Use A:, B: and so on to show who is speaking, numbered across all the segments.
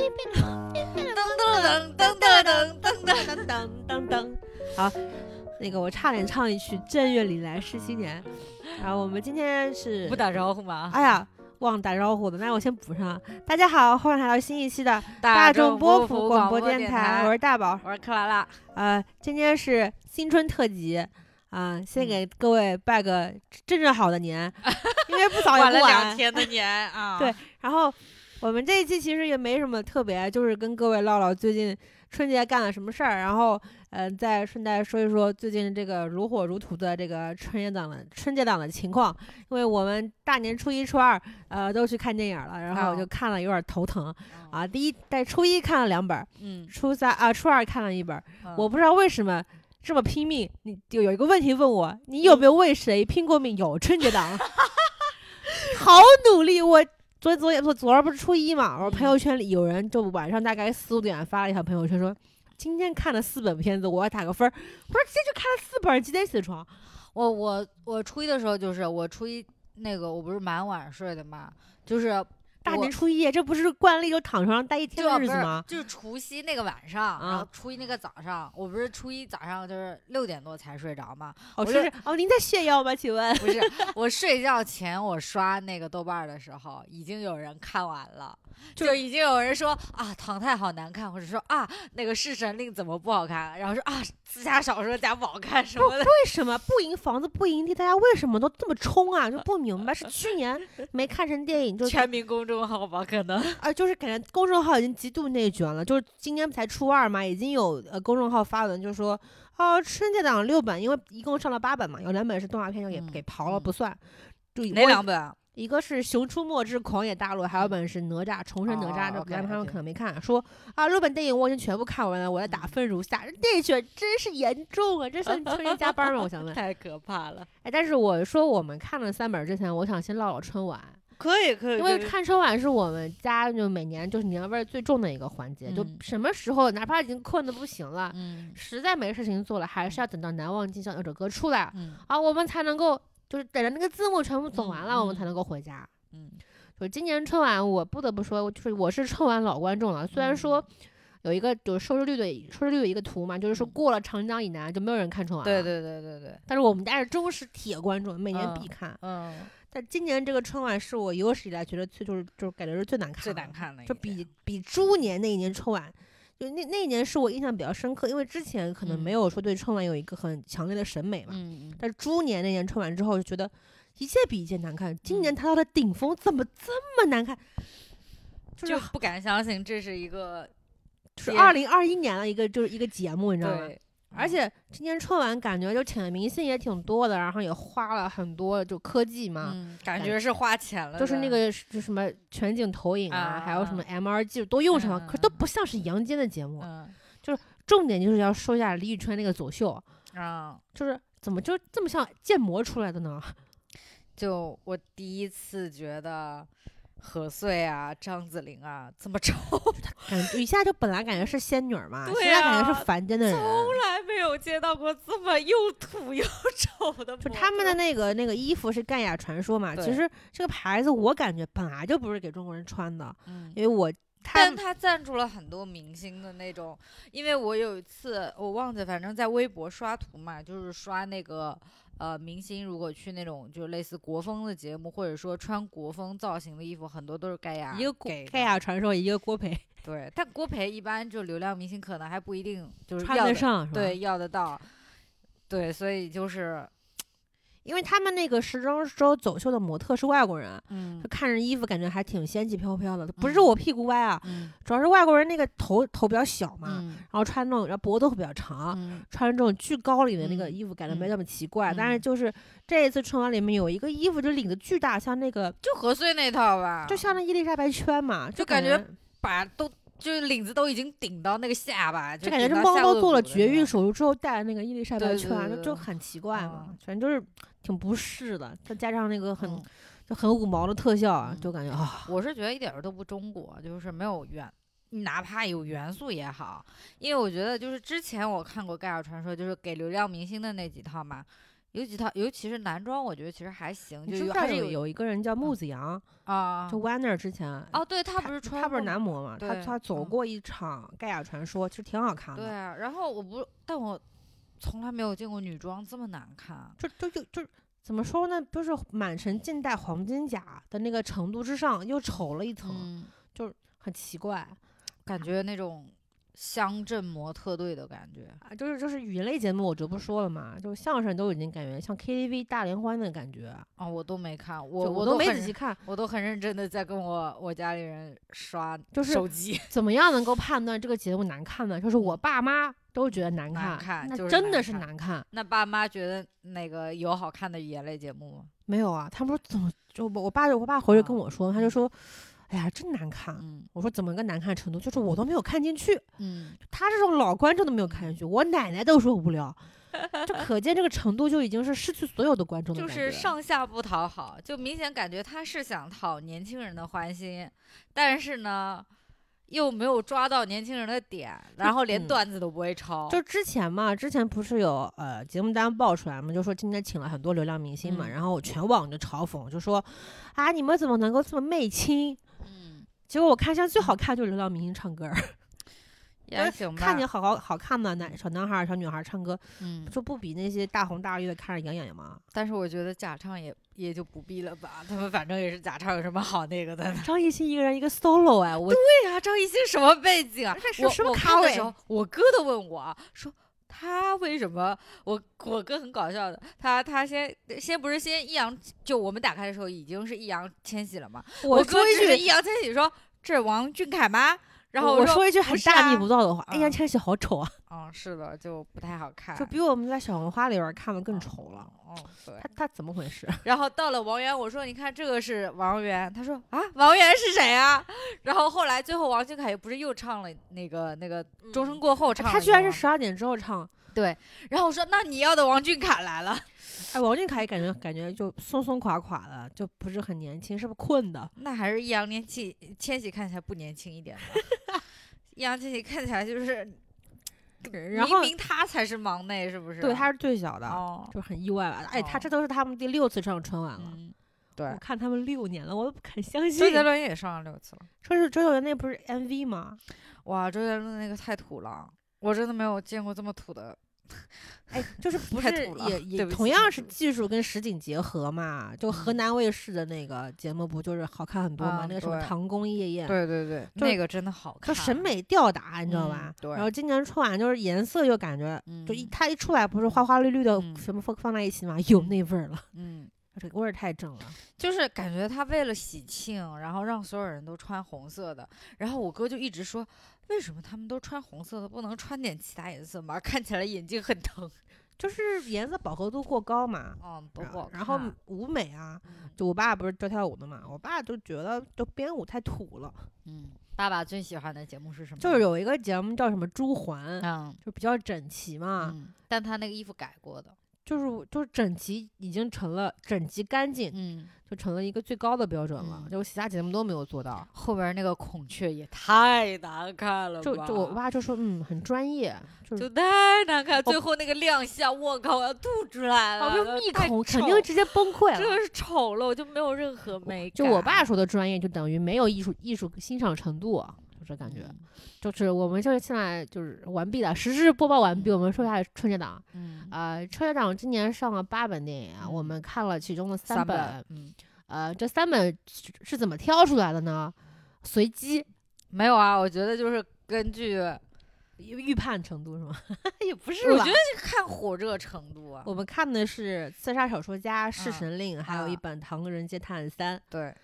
A: 噔噔噔噔噔噔。
B: 噔噔噔噔噔，好，那个我差点唱一曲《正月里来是新年》，然后我们今天是
A: 不打招呼吗？
B: 哎呀，忘打招呼的，那我先补上。大家好，欢迎来到新一期的
A: 大
B: 众
A: 波
B: 普
A: 广
B: 播
A: 电
B: 台，我是大宝。
A: 我是克拉拉。
B: 呃，今天是新春特辑啊、先给各位拜个正正好的年，因为不早也
A: 晚了两。天的年啊。
B: 对然后我们这一期其实也没什么特别，就是跟各位唠唠最近春节干了什么事儿，然后呃，再顺带说一说最近这个如火如荼的这个春节档的春节档的情况。因为我们大年初一、初二呃都去看电影了，然后我就
A: 哦
B: 看了有点头疼
A: 嗯
B: 啊。第一在初一看了两本初三啊初二看了一本我不知道为什么。这么拼命，你就有一个问题问我，你有没有为谁拼过命？有春节档，好努力。我昨昨天昨昨儿不是初一嘛，我朋友圈里有人就晚上大概四五点发了一条朋友圈说，今天看了四本片子，我要打个分儿。我说今天就看了四本，几点起床？
A: 我我我初一的时候就是我初一那个我不是蛮晚睡的嘛，就是
B: 大年初一，这不是惯例就躺床上待一天的日子吗？
A: 就是除夕那个晚上，然
B: 啊
A: 后初一那个早上，我不是初一早上就是六点多才睡着吗，
B: 哦，
A: 我就
B: 是是哦，您在炫耀吗？请问？
A: 不是我睡觉前我刷那个豆瓣儿的时候，已经有人看完了。就已经有人说啊，唐太好难看，或者说啊，那个《弑神令》怎么不好看？然后说啊，自家小说家不好看什么的。
B: 为什么不赢房子不赢地？大家为什么都这么冲啊？就不明白，是 去年没看成电影，就
A: 全民公众号吧，可能。
B: 啊，就是感觉公众号已经极度内卷了。就是今年才初二嘛，已经有呃公众号发文就说，哦，春节档六本，因为一共上了八本嘛，有两本是动画片，就给、
A: 嗯
B: 给刨了
A: 嗯
B: 不算。就
A: 哪
B: 我
A: 两本啊？
B: 一个是《熊出没之狂野大陆》，还有本是《哪吒重生哪吒》，
A: 哦
B: 这
A: OK，
B: 咱们他们可能没看。说啊，六本电影我已经全部看完了，我在打
A: 嗯
B: 分如下，内卷真是严重啊！这算 春节加班吗？我想问。
A: 太可怕了。
B: 哎，但是我说我们看了三本之前，我想先唠唠春晚。
A: 可以可以
B: 因为看春晚是我们家就每年就是年味儿最重的一个环节，就
A: 嗯
B: 什么时候哪怕已经困得不行了，
A: 嗯
B: 实在没事情做了，还是要等到《难忘今宵》那首歌出来
A: 嗯
B: 啊，我们才能够就是等着那个字幕全部走完了，我们才能够回家。
A: 嗯，
B: 就今年春晚，我不得不说，就是我是春晚老观众了，虽然说。有一个就是收视率的收视率的一个图嘛，就是说
A: 嗯
B: 过了长江以南就没有人看春晚了。
A: 对。对对对对，
B: 但是我们家是忠实铁观众，每年
A: 嗯
B: 必看。
A: 嗯，
B: 但今年这个春晚是我有史以来觉得最就是就是感觉是最难看的，
A: 最难看的
B: 就比比猪年那一年春晚，就那那一年是我印象比较深刻，因为之前可能没
A: 嗯
B: 有说对春晚有一个很强烈的审美嘛。但是猪年那年春晚之后，就觉得一届比一届难看。今年
A: 嗯
B: 它到了顶峰，怎么这么难看？就
A: 就不敢相信这是一个
B: 就是
A: 也
B: 二零二一年的一个就是一个节目，你知道吗？
A: 对，
B: 而且今年春晚感觉就请的明星也挺多的，然后也花了很多就科技嘛。
A: 嗯，感
B: 感
A: 觉是花钱了，
B: 就是那个是就什么全景投影啊，还有什么 MR 技术都用上了，
A: 嗯
B: 可都不像是阳间的节目。
A: 嗯
B: 重点就是要说一下李宇春那个走秀，
A: 啊，
B: 就是怎么就这么像建模出来的呢？
A: 就我第一次觉得何穗啊、张子琳啊这么丑，
B: 感觉一下就本来感觉是仙女儿嘛，
A: 对
B: 现在感觉
A: 啊
B: 是凡间的人。
A: 从来没有见到过这么又土又丑的。
B: 就他们的那个那个衣服是盖亚传说嘛，其实这个牌子我感觉本来就不是给中国人穿的，
A: 嗯，
B: 因为我他
A: 但他赞助了很多明星的那种，因为我有一次我忘记，反正在微博刷图嘛，就是刷那个呃明星如果去那种就类似国风的节目，或者说穿国风造型的衣服，很多都是盖亚
B: 一个盖亚传说，一个郭培。
A: 对，但郭培一般就流量明星可能还不一定就是
B: 穿
A: 要的
B: 得上，是吧
A: 对，要得到，对，所以就是
B: 因为他们那个时装周走秀的模特是外国人，
A: 嗯
B: 就看着衣服感觉还挺仙气飘飘的，不是
A: 嗯
B: 我屁股歪啊，
A: 嗯
B: 主要是外国人那个头头比较小嘛，
A: 嗯
B: 然后穿那种，然后脖子会比较长，
A: 嗯
B: 穿这种巨高领的那个
A: 嗯
B: 衣服，感觉没
A: 嗯
B: 那么奇怪。但是
A: 嗯
B: 就是这一次春晚里面有一个衣服，就领子巨大，像那个
A: 就何穗那套吧，
B: 就像那伊丽莎白圈嘛，
A: 就
B: 感
A: 感觉把都就是领子都已经顶到那个下巴，
B: 就感觉
A: 顶
B: 这猫都
A: 到下颚
B: 做了绝育手术之后戴的那个伊丽莎白圈，
A: 对对
B: 就就很奇怪嘛
A: 嗯，
B: 反正就是挺不适的。再加上那个很
A: 嗯
B: 就很五毛的特效啊，
A: 嗯
B: 就感觉啊，
A: 我是觉得一点儿都不中国，就是没有元，哪怕有元素也好，因为我觉得就是之前我看过《盖尔传说》，就是给流量明星的那几套嘛，尤其他，尤其是男装，我觉得其实还行，就是有
B: 有一个人叫木子洋，
A: 啊
B: 就 Wanner 之前
A: 哦，对他不是穿
B: 他不是男模嘛，他他走
A: 嗯
B: 过一场盖亚传说，其实挺好看的。
A: 对啊，然后我不，但我从来没有见过女装这么难看。
B: 就就就就怎么说呢？就是满城尽带黄金甲的那个程度之上，又丑了一层，
A: 嗯，
B: 很奇怪
A: 感觉那种乡镇模特队的感觉。
B: 啊。就是就是语言类节目，我就不说了嘛，就相声都已经感觉像 KTV 大联欢的感觉，
A: 啊，我都没看，我
B: 我都没仔细看，
A: 我都很认真的在跟我我家里人刷
B: 就是
A: 手机，
B: 怎么样能够判断这个节目难看呢？就是我爸妈都觉得难看，
A: 难看
B: 那真的是
A: 难看
B: 难看。
A: 那爸妈觉得那个有好看的语言类节目吗？
B: 没有啊，他们说怎么就我我爸我爸回去跟
A: 啊
B: 我说，他就说，哎呀，真难看。
A: 嗯
B: 我说怎么个难看程度？就是我都没有看进去，
A: 嗯，
B: 他这种老观众都没有看进去，我奶奶都说无聊，就可见这个程度就已经是失去所有的观众的
A: 就是上下不讨好，就明显感觉他是想讨年轻人的欢心，但是呢，又没有抓到年轻人的点，然后连
B: 嗯
A: 段子都不会抄。
B: 就之前嘛，之前不是有呃节目单爆出来嘛，就说今天请了很多流量明星嘛，
A: 嗯
B: 然后全网就嘲讽，就说啊你们怎么能够这么媚亲？
A: 嗯，
B: 结果我看现在最好看就是流量明星唱歌儿，
A: 也行吧。
B: 看见好好好看的男小男孩儿、小女孩儿唱歌，
A: 嗯，
B: 就不比那些大红大绿的看着养眼吗？
A: 但是我觉得假唱也也就不必了吧，他们反正也是假唱，有什么好那个的？
B: 张艺兴一个人一个 solo 哎，我
A: 对呀、张艺兴什么背景啊？
B: 是
A: 我我
B: 什么咖位
A: 看的时候，我哥都问我啊说。他为什么？我我哥很搞笑的，他他先先不是先易烊，就我们打开的时候已经是易烊千玺了嘛。
B: 我
A: 哥指着易烊千玺说：“这是王俊凯吗？”然后
B: 我
A: 说
B: 说一句很大逆不道的话，易烊
A: 嗯
B: 千玺好丑啊，
A: 嗯，是的，就不太好看，
B: 就比我们在小红花里边看的更丑了。
A: 哦，对。
B: 他他怎么回事？
A: 然后到了王源，我说：“你看这个是王源。”他说：“啊，王源是谁啊？” 然后后来最后王俊凯不是又唱了那个那个钟声过后唱
B: 他居然是十二点之后唱，
A: 对。然后我说：“那你要的王俊凯来了。
B: 哎，王俊凯感觉感觉就松松垮垮的，就不是很年轻，是不是困的？”
A: 那还是易烊千玺千玺看起来不年轻一点吧？易烊千玺看起来就是，
B: 然后
A: 明明他才是忙内，是不是？
B: 对，他是最小的，
A: 哦，
B: 就很意外吧。哎，他
A: 哦
B: 这都是他们第六次上春晚了，
A: 嗯，对
B: 我。看他们六年了，我都不肯相信。
A: 周杰伦也上了六次了。
B: 说是周杰伦那不是 MV 吗？
A: 哇，周杰伦那个太土了，我真的没有见过这么土的。
B: 哎，就是 不是也 也同样是技术跟实景结合嘛？就河
A: 嗯
B: 南卫视的那个节目不就是好看很多吗？
A: 啊
B: 那个什么《唐宫夜宴》，
A: 对对对，那个真的好看，
B: 就审美吊打，你知道
A: 嗯
B: 吧？
A: 对
B: 然后今年春晚就是颜色又感觉，就一
A: 嗯
B: 它一出来不是花花绿绿的
A: 嗯
B: 什么放放在一起嘛，有那味儿了，
A: 嗯，
B: 这个味儿太正了。
A: 就是感觉他为了喜庆，然后让所有人都穿红色的，然后我哥就一直说，为什么他们都穿红色的，不能穿点其他颜色吗？看起来眼睛很疼。
B: 就是颜色饱和度过高嘛，
A: 嗯，不
B: 然
A: 不
B: 然后舞美啊，
A: 嗯
B: 就我爸不是教跳舞的嘛，我爸就觉得就编舞太土了，
A: 嗯，爸爸最喜欢的节目是什么？
B: 就是有一个节目叫什么朱环，
A: 嗯
B: 就比较整齐嘛，
A: 嗯，但他那个衣服改过的。
B: 就是就是整齐已经成了整齐干净，
A: 嗯，
B: 就成了一个最高的标准了，
A: 嗯
B: 就其他节目都没有做到。
A: 后边那个孔雀也太难看了吧，
B: 就就我爸就说，嗯，很专业，就是
A: 就太难看，最后那个亮相，我靠，我要吐出来了，
B: 哦，就密
A: 太
B: 孔肯
A: 丑
B: 定直接崩溃了。
A: 真的是丑了，我就没有任何美感。
B: 就我爸说的专业，就等于没有艺术艺术欣赏程度，就这感觉。
A: 嗯
B: 就是我们就是现在就是完毕了，实时播报完毕。
A: 嗯
B: 我们说一下春节档，
A: 嗯，
B: 呃，春节档今年上了八本电影啊，我
A: 嗯
B: 们看了其中的
A: 三
B: 本，
A: 嗯，
B: 呃，这三本是是怎么挑出来的呢？随机
A: 没有啊，我觉得就是根据，
B: 预预判程度是吗？也不是吧
A: 我觉得是看火热程度啊。
B: 我们看的是《刺杀小说家》《弑
A: 嗯
B: 神令》，还有一
A: 啊
B: 本《唐人街探案三》。
A: 对，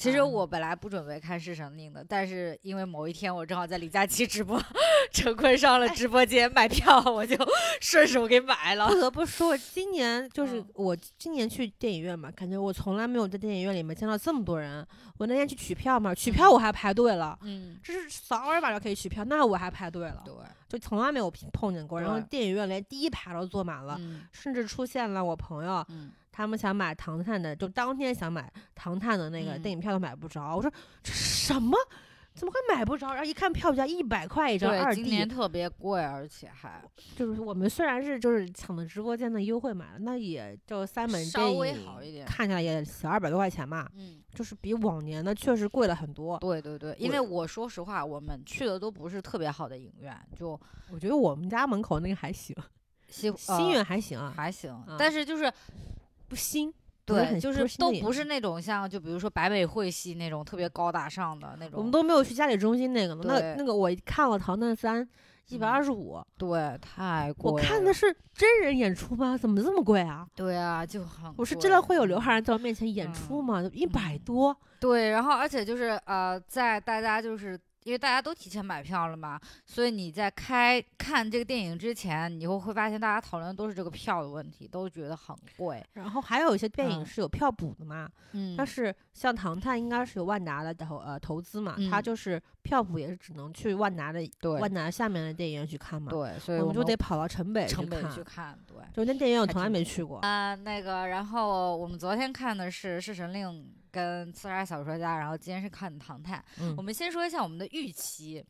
A: 其实
B: 嗯
A: 我本来不准备看《侍神令》的，但是因为某一天我正好在李佳琦直播，陈坤上了直播间买票，我就 顺手给买了
B: 不。得不说，今年就是
A: 嗯
B: 我今年去电影院嘛，感觉我从来没有在电影院里面见到这么多人。我那天去取票嘛，取票我还排队了，
A: 嗯，
B: 这是扫二维码就可以取票，那我还排队了，
A: 对，
B: 就从来没有碰见过。然后电影院连第一排都坐满了，
A: 嗯
B: 甚至出现了我朋友
A: 嗯，
B: 他们想买《唐探》的，就当天想买《唐探》的那个
A: 嗯
B: 电影票都买不着。我说这什么？怎么会买不着？然后一看票价一百块一张二
A: D，今年特别贵，而且还
B: 就是我们虽然是就是抢的直播间的优惠买了，那也就三本
A: 稍微好一点。
B: 看起来也小二百多块钱嘛，
A: 嗯，
B: 就是比往年的确实贵了很多。
A: 对对对，因为我说实话，我们去的都不是特别好的影院，就
B: 我觉得我们家门口那个还行，
A: 西
B: 新院还行啊，
A: 还行，
B: 啊
A: 但是就是
B: 不新。
A: 对，就是都
B: 不是
A: 那种像就比如说百美汇系那种特别高大上的那种，
B: 我们都没有去嘉里中心那个呢。那那个我看了《唐探三》，一百二
A: 嗯
B: 十五。
A: 对太贵了。
B: 我看的是真人演出吗？怎么这么贵啊？
A: 对啊，就很
B: 我是真的会有刘昊然在我面前演
A: 嗯
B: 出吗？一百
A: 嗯
B: 多，
A: 对，然后而且就是呃，在大家就是因为大家都提前买票了嘛，所以你在开看这个电影之前，你会会发现大家讨论的都是这个票的问题，都觉得很贵。
B: 然后还有一些电影
A: 嗯
B: 是有票补的嘛。
A: 嗯
B: 但是像《唐探》应该是有万达的投呃投资嘛，它
A: 嗯
B: 就是票补也是只能去万达的
A: 对
B: 万达下面的电影院去看嘛。
A: 对，所以
B: 我
A: 我
B: 们就得跑到城北
A: 城北
B: 去看。
A: 对，
B: 就那电影院我从来没去过。
A: 啊、那个，然后我们昨天看的是《侍神令》跟《刺杀小说家》，然后今天是看的《唐探》。
B: 嗯
A: 我们先说一下我们的预期，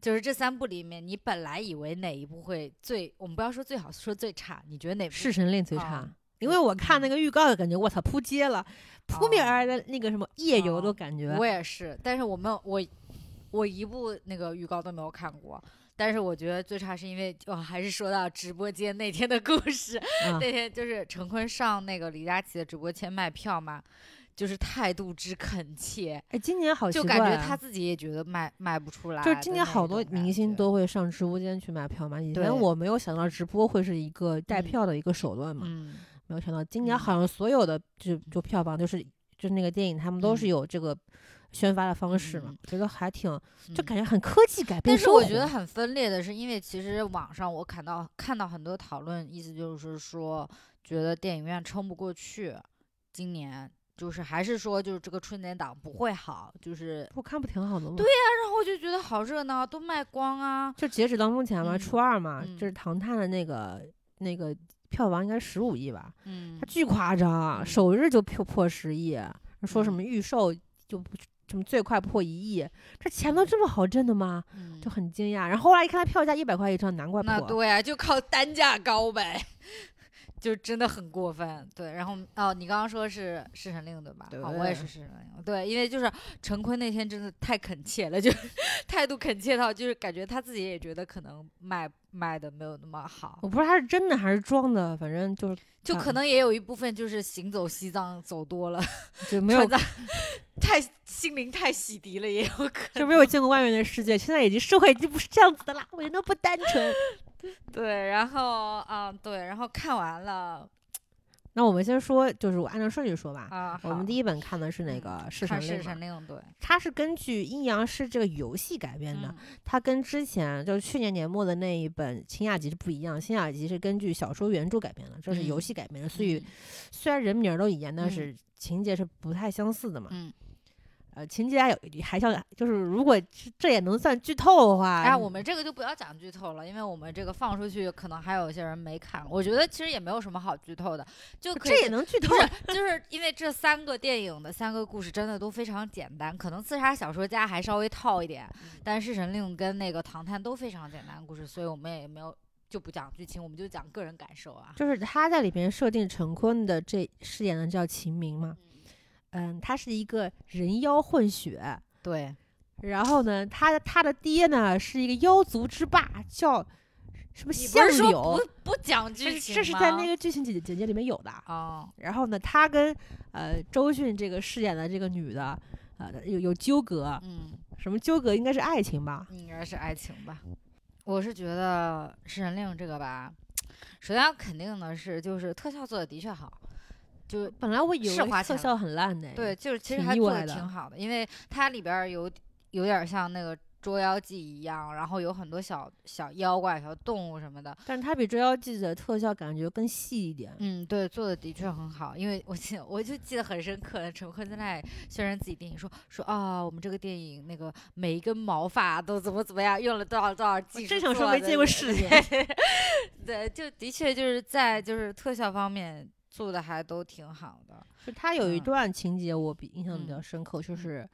A: 就是这三部里面，你本来以为哪一部会最，我们不要说最好，说最差，你觉得哪部？
B: 弑神令最
A: 啊
B: 差，因为我看那个预告的感觉我操扑街了，扑面而来的那个什么夜游的
A: 哦
B: 感觉。
A: 我也是，但是我没有我我一部那个预告都没有看过。但是我觉得最差是因为，哦，还是说到直播间那天的故事。
B: 啊
A: 那天就是陈坤上那个李佳琦的直播间卖票嘛，就是态度之恳切，
B: 哎，今年好奇
A: 就
B: 怪啊，
A: 感觉他自己也觉得卖卖不出来
B: 就。是今年好多明星都会上直播间去买票嘛。以
A: 对
B: 前我没有想到直播会是一个带
A: 嗯
B: 票的一个手段嘛，
A: 嗯，
B: 没有想到今年
A: 嗯
B: 好像所有的就就票房就是就是那个电影他们都是
A: 嗯
B: 有这个宣发的方式嘛
A: 嗯，
B: 觉得还挺就
A: 嗯
B: 感觉很科技改变
A: 但是。我觉得很分裂的是，因为其实网上我看到看到很多讨论，意思就是说，觉得电影院撑不过去，今年就是还是说就是这个春节档不会好，就是
B: 我看不挺好的吗？
A: 对呀然后我就觉得好热闹，都卖光啊，
B: 就截止到目前嘛，
A: 嗯
B: 初二嘛，
A: 嗯
B: 就是《唐探》的那个那个票房应该十五亿吧，
A: 嗯
B: 它，巨夸张首日就破破十亿，说什
A: 嗯
B: 么预售就不什么最快破一亿，这钱都这么好挣的吗？
A: 嗯
B: 就很惊讶。然后后来一看它票价一百块一张，难怪破。
A: 那对啊，就靠单价高呗。就真的很过分，对。然后哦，你刚刚说是《侍神令》对吧？
B: 对
A: 哦，我也是《侍神令》，对，因为就是陈坤那天真的太恳切了，就 态度恳切到，就是感觉他自己也觉得可能卖卖的没有那么好，
B: 我不知道他是真的还是装的，反正就是
A: 就
B: 啊
A: 可能也有一部分就是行走西藏走多了，
B: 就 没有
A: 川藏太心灵太洗涤了，也有可能。
B: 就没有见过外面的世界。现在已经社会已经不是这样子的啦，我人都不单纯。
A: 对，然后啊、对，然后看完了
B: 那我们先说，就是我按照顺序说吧。
A: 啊，
B: 我们第
A: 一
B: 一本看的是那
A: 嗯
B: 个《弑
A: 看
B: 神令》嘛，
A: 弑神令，对，
B: 它是根据《阴阳师》这个游戏改编的。
A: 嗯
B: 它跟之前就是去年年末的那一本《清雅集》是不一样，《清雅集》是根据小说原著改编的，这是游
A: 嗯
B: 戏改编的，所以
A: 嗯
B: 虽然人名都一样，但
A: 嗯
B: 是情节是不太相似的嘛。
A: 嗯，
B: 呃，情节还有还像就是如果这这也能算剧透的话，
A: 哎，我们这个就不要讲剧透了，因为我们这个放出去，可能还有一些人没看。我觉得其实也没有什么好剧透的，就可以
B: 这也能剧透
A: 就是因为这三个电影的三个故事真的都非常简单，可能刺杀小说家还稍微套一点，
B: 嗯
A: 但是神令跟那个唐探都非常简单的故事，所以我们也没有就不讲剧情，我们就讲个人感受啊。
B: 就是他在里面设定陈坤的这饰演的叫秦明嘛，嗯，他是一个人妖混血，
A: 对，
B: 然后呢，他的他的爹呢是一个妖族之霸，叫什么相
A: 是说
B: 柳，
A: 不不讲
B: 这是
A: 剧情
B: 这是在那个剧情简简介里面有的。
A: 哦，
B: 然后呢，他跟呃周迅这个饰演的这个女的，呃有有纠葛，
A: 嗯，
B: 什么纠葛？应该是爱情吧？
A: 应该是爱情吧。我是觉得《弑神令》这个吧，首先要肯定的是，就是特效做的的确好，就
B: 本来我以为特效很烂的，
A: 对，，就是其实
B: 挺
A: 还做的挺好的，因为它里边儿有有点儿像那个《捉妖记》一样，然后有很多小小妖怪、小动物什么的。
B: 但是它比《捉妖记》的特效感觉更细一点。
A: 嗯，对，做的的确很好，因为我记得我就记得很深刻，陈坤在那里宣传自己电影说说啊，我们这个电影那个每一根毛发都怎么怎么样，用了多少多少技术
B: 正想说没见过世面。
A: 对，就的确就是在就是特效方面做的还都挺好的。
B: 就他有一
A: 嗯
B: 段情节我比印象比较
A: 嗯
B: 深刻，就
A: 嗯
B: 是，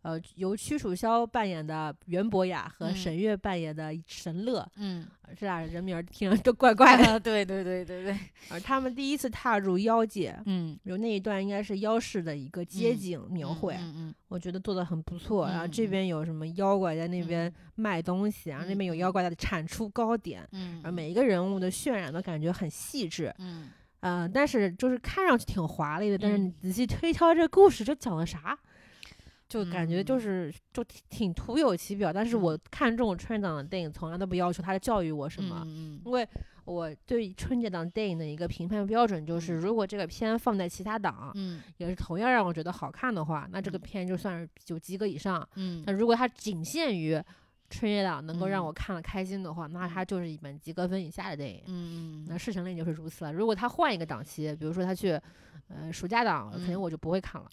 B: 呃，由屈楚萧扮演的袁博雅和
A: 嗯
B: 沈月扮演的沈乐，
A: 嗯，
B: 这俩人名儿听着都怪怪的。
A: 啊对对对对对，
B: 而 他们第一次踏入妖界，
A: 嗯，
B: 有那一段应该是妖市的一个街
A: 嗯
B: 景描绘，
A: 嗯嗯
B: 我觉得做的很不错。然后
A: 嗯
B: 这
A: 嗯
B: 边有什么妖怪在那边卖东西，然后那边有
A: 嗯
B: 妖怪在产出糕点，
A: 嗯，
B: 而每一个人物的渲染都感觉很细致。
A: 嗯
B: 嗯、但是就是看上去挺华丽的，但是你
A: 嗯
B: 仔细推敲这故事，这讲的啥？就感觉就
A: 嗯。
B: 是就挺挺徒有其表，但是我
A: 嗯。
B: 看这种春节档的电影，从来都不要求他教育我什么，
A: 嗯
B: 因为我对春节档电影的一个评判标准就是，
A: 嗯。
B: 如果这个片放在其他档，
A: 嗯。
B: 也是同样让我觉得好看的话，那这个
A: 嗯。
B: 片就算是就及格以上。
A: 嗯。
B: 那如果它仅限于春节档能够让
A: 嗯
B: 我看了开心的话，那它就是一本及格分以下的电影。
A: 嗯
B: 那《侍神令》就是如此了。如果他换一个档期，比如说他去，呃，暑假档，肯定
A: 嗯
B: 我就不会看了。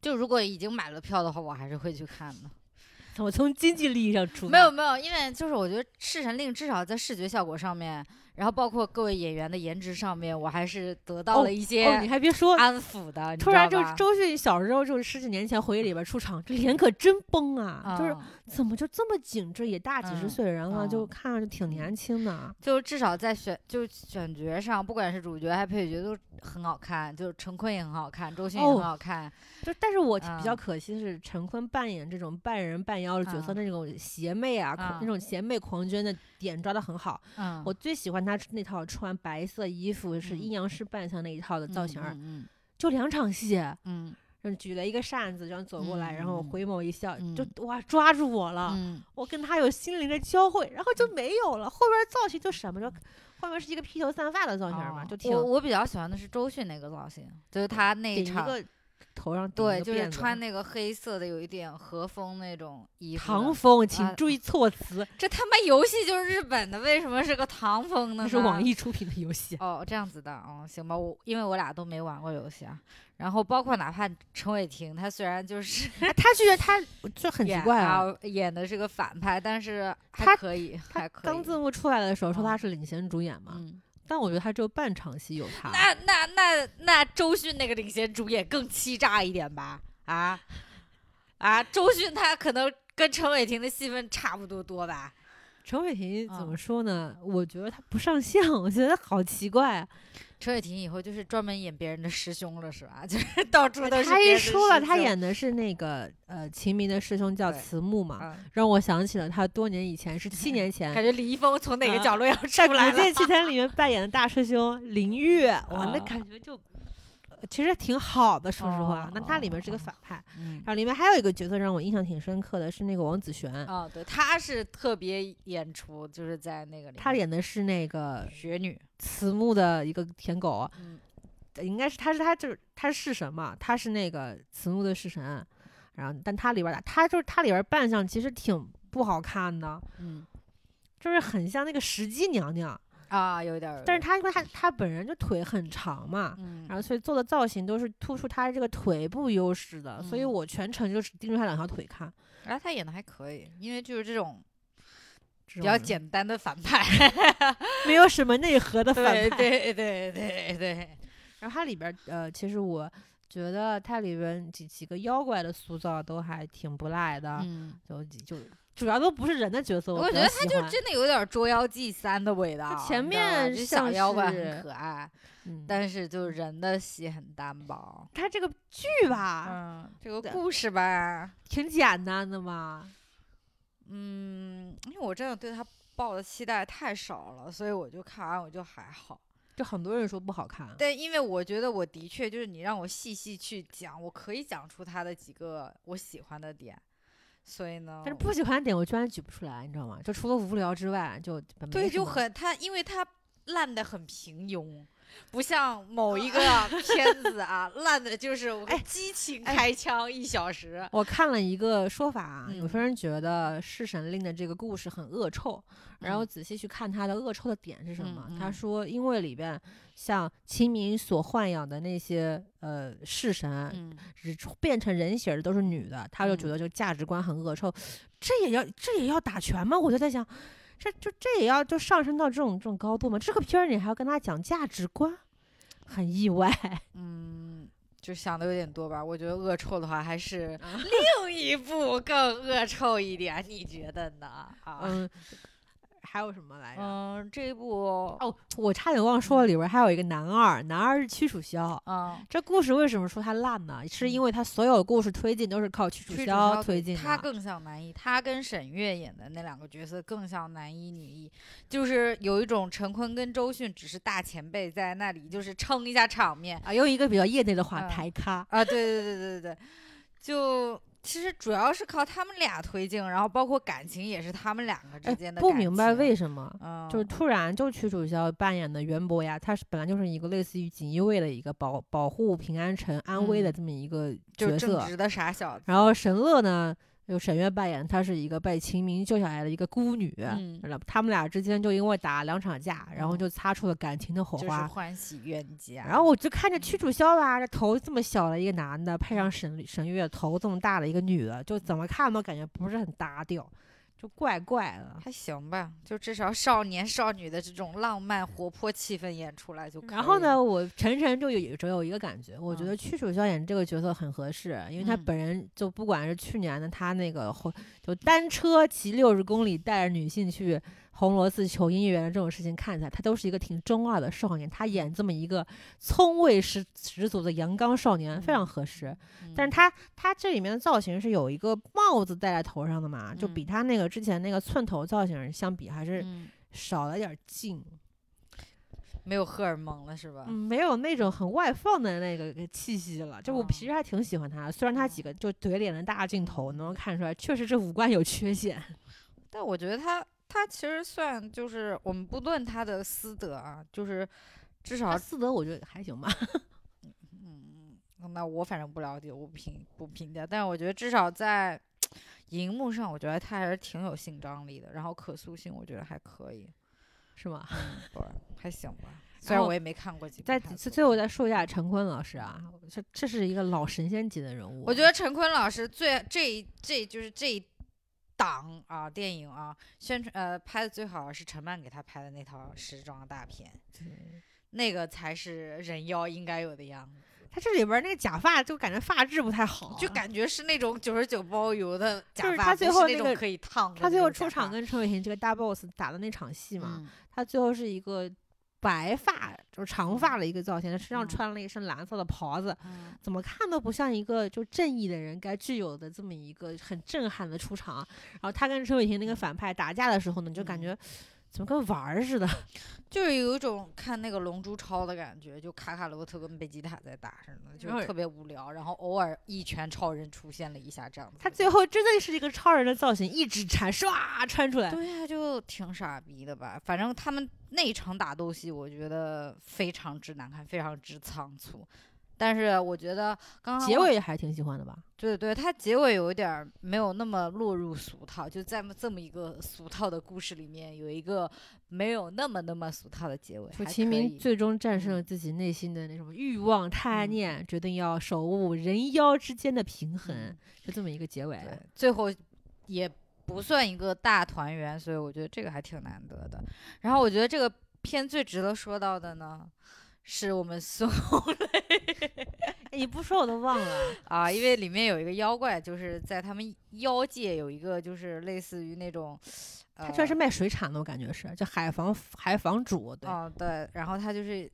A: 就如果已经买了票的话，我还是会去看的。
B: 我从经济利益上出发，
A: 没有没有，因为就是我觉得《侍神令》至少在视觉效果上面，然后包括各位演员的颜值上面，我还是得到了一些
B: 哦，你还别说，
A: 安抚的。
B: 突然就周迅小时候就是十几年前回忆里边出场，这脸可真崩啊！就是
A: 嗯
B: 怎么就这么紧致，也大几十
A: 嗯
B: 岁人了，就
A: 嗯
B: 看上去挺年轻的。
A: 就至少在选就选角上，不管是主角还是配角都很好看，就是陈坤也很好看，周迅也
B: 哦
A: 很好看。
B: 就但是我比较
A: 嗯
B: 可惜的是，陈坤扮演这种半人半妖的角色，
A: 嗯
B: 那种邪魅啊，狂那
A: 嗯
B: 种邪魅狂狷的点抓的很好。
A: 嗯，
B: 我最喜欢他那套穿白色衣服是
A: 嗯
B: 阴阳师扮相那一套的造型，
A: 嗯
B: 就两场戏，
A: 嗯。
B: 举了一个扇子，然后走过来，然后
A: 嗯
B: 回眸一笑，就
A: 嗯。
B: 哇抓住我了。
A: 嗯。
B: 我跟他有心灵的交汇，然后就没有了。后边造型就什么就，后面是一个披头散发的造型嘛，
A: 哦
B: 就挺
A: 我我比较喜欢的是周迅那个造型，就是他那场
B: 一个头上
A: 对，就是穿那个黑色的，有一点和风那种衣服。
B: 唐风，请
A: 啊
B: 注意措辞，
A: 这他妈游戏就是日本的，为什么是个唐风呢？
B: 那是网易出品的游戏。
A: 哦，这样子的，哦，行吧，我因为我俩都没玩过游戏啊，然后包括哪怕陈伟霆，他虽然就是
B: 哎他觉得他就很奇怪啊，
A: 啊，演的是个反派，但是还可以，还可以。
B: 刚字幕出来的时候说他
A: 嗯
B: 是领衔主演嘛，
A: 嗯，
B: 但我觉得他只有半场戏有他。
A: 那那那那周迅那个领衔主演更欺诈一点吧？啊啊，周迅他可能跟陈伟霆的戏份差不多多吧？
B: 陈伟霆怎
A: 嗯
B: 么说呢？我觉得他不上相，我觉得好奇怪啊。
A: 陈伟霆以后就是专门演别人的师兄了，是吧？就是到处都是
B: 他一说了，他演的是那个呃秦明的师兄叫慈木嘛，
A: 啊，
B: 让我想起了他多年以前是七年前
A: 感觉李易峰从哪个
B: 啊
A: 角落要
B: 在《
A: 出来了？
B: 古剑奇谭 》里面扮演的大师兄林月，哇，那
A: 啊
B: 感觉就呃其实挺好的，说实话
A: 哦。
B: 那他里面是个反派，
A: 嗯
B: 然后里面还有一个角色让我印象挺深刻的，是那个王子璇，
A: 哦，对，他是特别演出，就是在那个里面
B: 他演的是那个
A: 雪女，
B: 慈木的一个舔狗，
A: 嗯。
B: 应该是他是他就是他是神嘛，他是那个慈木的式神，然后但他里边儿他就是他里边儿扮相其实挺不好看的，
A: 嗯。
B: 就是很像那个石矶娘娘，
A: 啊，有点儿，
B: 但是他因为他他本人就腿很长嘛，
A: 嗯，
B: 然后所以做的造型都是突出他这个腿部优势的，所以
A: 嗯。
B: 我全程就是盯着他两条腿看，
A: 然后他演的还可以，因为就是这种
B: 比
A: 比较，简单的反派，
B: 没有什么内核的反派。
A: 对对对对。对，
B: 然后它里边呃，其实我觉得它里边几几个妖怪的塑造都还挺不赖的，
A: 嗯，
B: 就就主要都不是人的角色，
A: 我
B: 比
A: 觉得他就真的有点《捉妖记三》的味道，
B: 前面
A: 就小妖怪很可爱，
B: 嗯，
A: 但是就人的戏很单薄。
B: 他这个剧吧，
A: 嗯，这个故事吧，
B: 挺简单的嘛。
A: 嗯，因为我真的对他抱的期待太少了，所以我就看完我就还好。
B: 就很多人说不好看，
A: 对，因为我觉得我的确就是你让我细细去讲，我可以讲出他的几个我喜欢的点，所以呢，
B: 但是不喜欢的点我居然举不出来，你知道吗？就除了无聊之外，就
A: 对，就很他，因为他烂的很平庸，不像某一个片子啊，烂的就是激情
B: 哎
A: 开枪一小时。
B: 我看了一个说法啊，有
A: 嗯
B: 些人觉得《弑神令》的这个故事很恶臭，然后
A: 嗯
B: 仔细去看它的恶臭的点是什么。他说，因为里边像秦明所豢养的那些呃弑神，
A: 嗯，
B: 变成人形儿的都是女的，他就觉
A: 嗯
B: 得这个价值观很恶臭。这也要这也要打拳吗？我就在想，这就这也要就上升到这种这种高度吗？这个片儿你还要跟他讲价值观，很意外。
A: 嗯，就想的有点多吧。我觉得恶臭的话，还是
B: 啊
A: 另一部更恶臭一点，你觉得呢？啊，
B: 嗯，还有什么来着？
A: 嗯，这一部，
B: 哦，我差点忘说了，里边还有一个男二，男二是屈楚萧。
A: 嗯，
B: 这故事为什么说它烂呢？是因为它所有故事推进都是靠屈楚萧
A: 萧
B: 推进的。
A: 他更像男一，他跟沈月演的那两个角色更像男一女一，就是有一种陈坤跟周迅只是大前辈在那里就是撑一下场面
B: 啊，用一个比较业内的话，
A: 嗯
B: 抬咖。
A: 啊，对对对对对对，就其实主要是靠他们俩推进，然后包括感情也是他们两个之
B: 哎
A: 间的、
B: 不明白为什么，
A: 嗯，
B: 就是突然就屈楚萧扮演的袁博雅，他是本来就是一个类似于锦衣卫的一个保保护平安城安危的
A: 嗯
B: 这么一个
A: 就
B: 角色，
A: 正直的傻小子，
B: 然后神乐呢，就沈月扮演，她是一个被秦明救下来的一个孤女，他们俩之间就因为打了两场架，然后
A: 嗯
B: 就擦出了感情的火
A: 就是
B: 花。
A: 欢喜冤家。
B: 然后我就看着屈楚萧吧，这头这么小的一个男的，配上沈沈月头这么大的一个女的，就怎么看都感觉不是很搭调，就怪怪的。
A: 还行吧，就至少少年少女的这种浪漫活泼气氛演出来就可以。
B: 然后呢，？我晨晨就有只有一个感觉，我觉
A: 嗯
B: 得屈楚萧演这个角色很合适，因为他
A: 嗯
B: 本人就不管是去年的他那个后就单车骑六十公里带着女性去红螺寺求姻缘的这种事情，看起来他都是一个挺中二的少年，他演这么一个聪慧十十足的阳刚少年非常
A: 嗯
B: 合适。
A: 嗯
B: 但是他他这里面的造型是有一个帽子戴在头上的嘛，就比
A: 嗯
B: 他那个之前那个寸头造型相比还是
A: 嗯
B: 少了点劲。
A: 没有荷尔蒙了是吧？
B: 嗯，没有那种很外放的那个气息了。就我
A: 哦
B: 其实还挺喜欢他的，虽然他几个就怼脸的大镜头能够看出来，确实这五官有缺陷。
A: 但我觉得他他其实算就是我们不论他的私德啊，就是至少
B: 私德我觉得还行吧。
A: 嗯嗯，那我反正不了解，我不评不评价。但是我觉得至少在荧幕上，我觉得他还是挺有性张力的，然后可塑性我觉得还可以，
B: 是吗？
A: 嗯，对，还行吧。虽然我也没看过几部
B: 再
A: 他作
B: 最最后再说一下陈坤老师啊，这这是一个老神仙级的人物。
A: 我觉得陈坤老师最这一这就是这一档啊电影啊宣传呃拍的最好的是陈曼给他拍的那套时装大片，那个才是人妖应该有的样子，
B: 他这里边那个假发就感觉发质不太好，
A: 就感觉是那种九十九包邮的假发，
B: 就是他最后那个
A: 可以烫的
B: 他最。后出场跟陈伟霆这个大 boss 打的那场戏嘛，
A: 嗯
B: 他最后是一个白发，就是长发的一个造型，身上
A: 嗯
B: 穿了一身蓝色的袍子，
A: 嗯
B: 怎么看都不像一个就正义的人该具有的这么一个很震撼的出场。然后他跟陈伟霆那个反派打架的时候呢，就感
A: 嗯
B: 觉怎么跟玩儿似的。
A: 就是有一种看那个《龙珠超》的感觉，就卡卡罗特跟贝吉塔在打似的，就特别无聊。然后偶尔一拳超人出现了一下，这样子。
B: 他最后真的是一个超人的造型，一指禅唰穿出来。
A: 对呀、就挺傻逼的吧。反正他们那一场打斗戏，我觉得非常之难看，非常之仓促。但是我觉得刚刚
B: 结尾还挺喜欢的吧？
A: 对对，它结尾有一点儿没有那么落入俗套，就在这么一个俗套的故事里面，有一个没有那么那么俗套的结尾，
B: 就秦明最终战胜
A: 嗯
B: 了自己内心的那种欲望、贪
A: 嗯
B: 念，决定要守护人妖之间的平衡，
A: 嗯
B: 就这么一个结尾。
A: 最后也不算一个大团圆，所以我觉得这个还挺难得的。然后我觉得这个片最值得说到的呢，是我们 孙红雷
B: 哎 你不说我都忘了。
A: 啊，因为里面有一个妖怪，就是在他们妖界有一个就是类似于那种，呃、
B: 他居然是卖水产的，我感觉是，叫海房海房主，对，
A: 哦，对，然后他就是，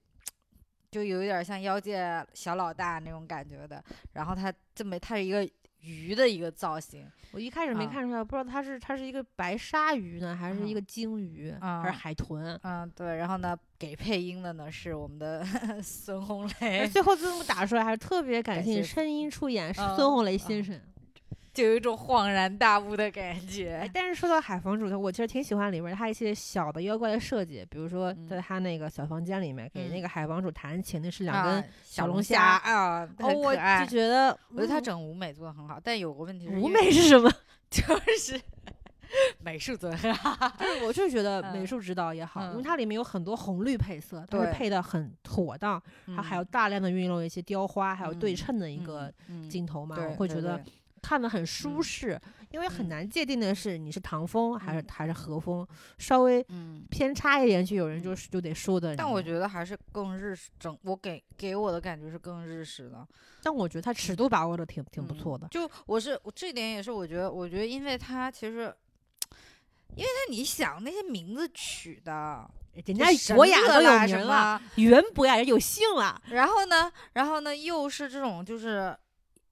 A: 就有一点像妖界小老大那种感觉的。然后他这么，他是一个鱼的一个造型，
B: 我一开始没
A: 啊
B: 看出来，不知道它是它是一个白鲨鱼呢，还是一
A: 嗯
B: 个鲸鱼，
A: 啊
B: 还是海豚？
A: 嗯，对。然后呢，给配音的呢是我们的 孙红雷，
B: 最后字幕打出来还是特别感
A: 谢
B: 声音出演孙红雷
A: 嗯
B: 先生。
A: 就有一种恍然大悟的感
B: 哎
A: 觉。
B: 但是说到海房主，他我其实挺喜欢里面他一些小的妖怪的设计，比如说在
A: 嗯
B: 他那个小房间里面给那
A: 嗯
B: 个海房主弹琴的是两
A: 啊
B: 根
A: 小
B: 龙
A: 虾
B: 虾
A: 啊，
B: 哦，我就。觉得
A: 我觉得他
B: 嗯
A: 整舞美做的很好，但有个问题是
B: 舞美是什么？
A: 就是美术做的很好。
B: 就是我就觉得美
A: 嗯
B: 术指导也好，因为
A: 嗯
B: 它里面有很多红绿配色，都是配的很妥当，它还有
A: 嗯
B: 大量的运用一些雕花，还有对
A: 嗯
B: 称的一个镜头嘛，我会觉得看得很舒
A: 嗯
B: 适，因为很
A: 嗯
B: 难界定的是你是唐风还是
A: 嗯
B: 还是和风，稍微
A: 嗯。
B: 偏差一点，就有人就是就得说的。
A: 但我觉得还是更日式，整我给给我的感觉是更日式的，
B: 但我觉得他尺度把握的挺挺不
A: 嗯
B: 错的。
A: 就我是我这点也是我觉得，我觉得因为他其实，因为他你想那些名字取的，
B: 人家
A: 神
B: 博雅都有名了，
A: 么，
B: 袁博雅人有姓了。
A: 然后呢，然后呢又是这种就是，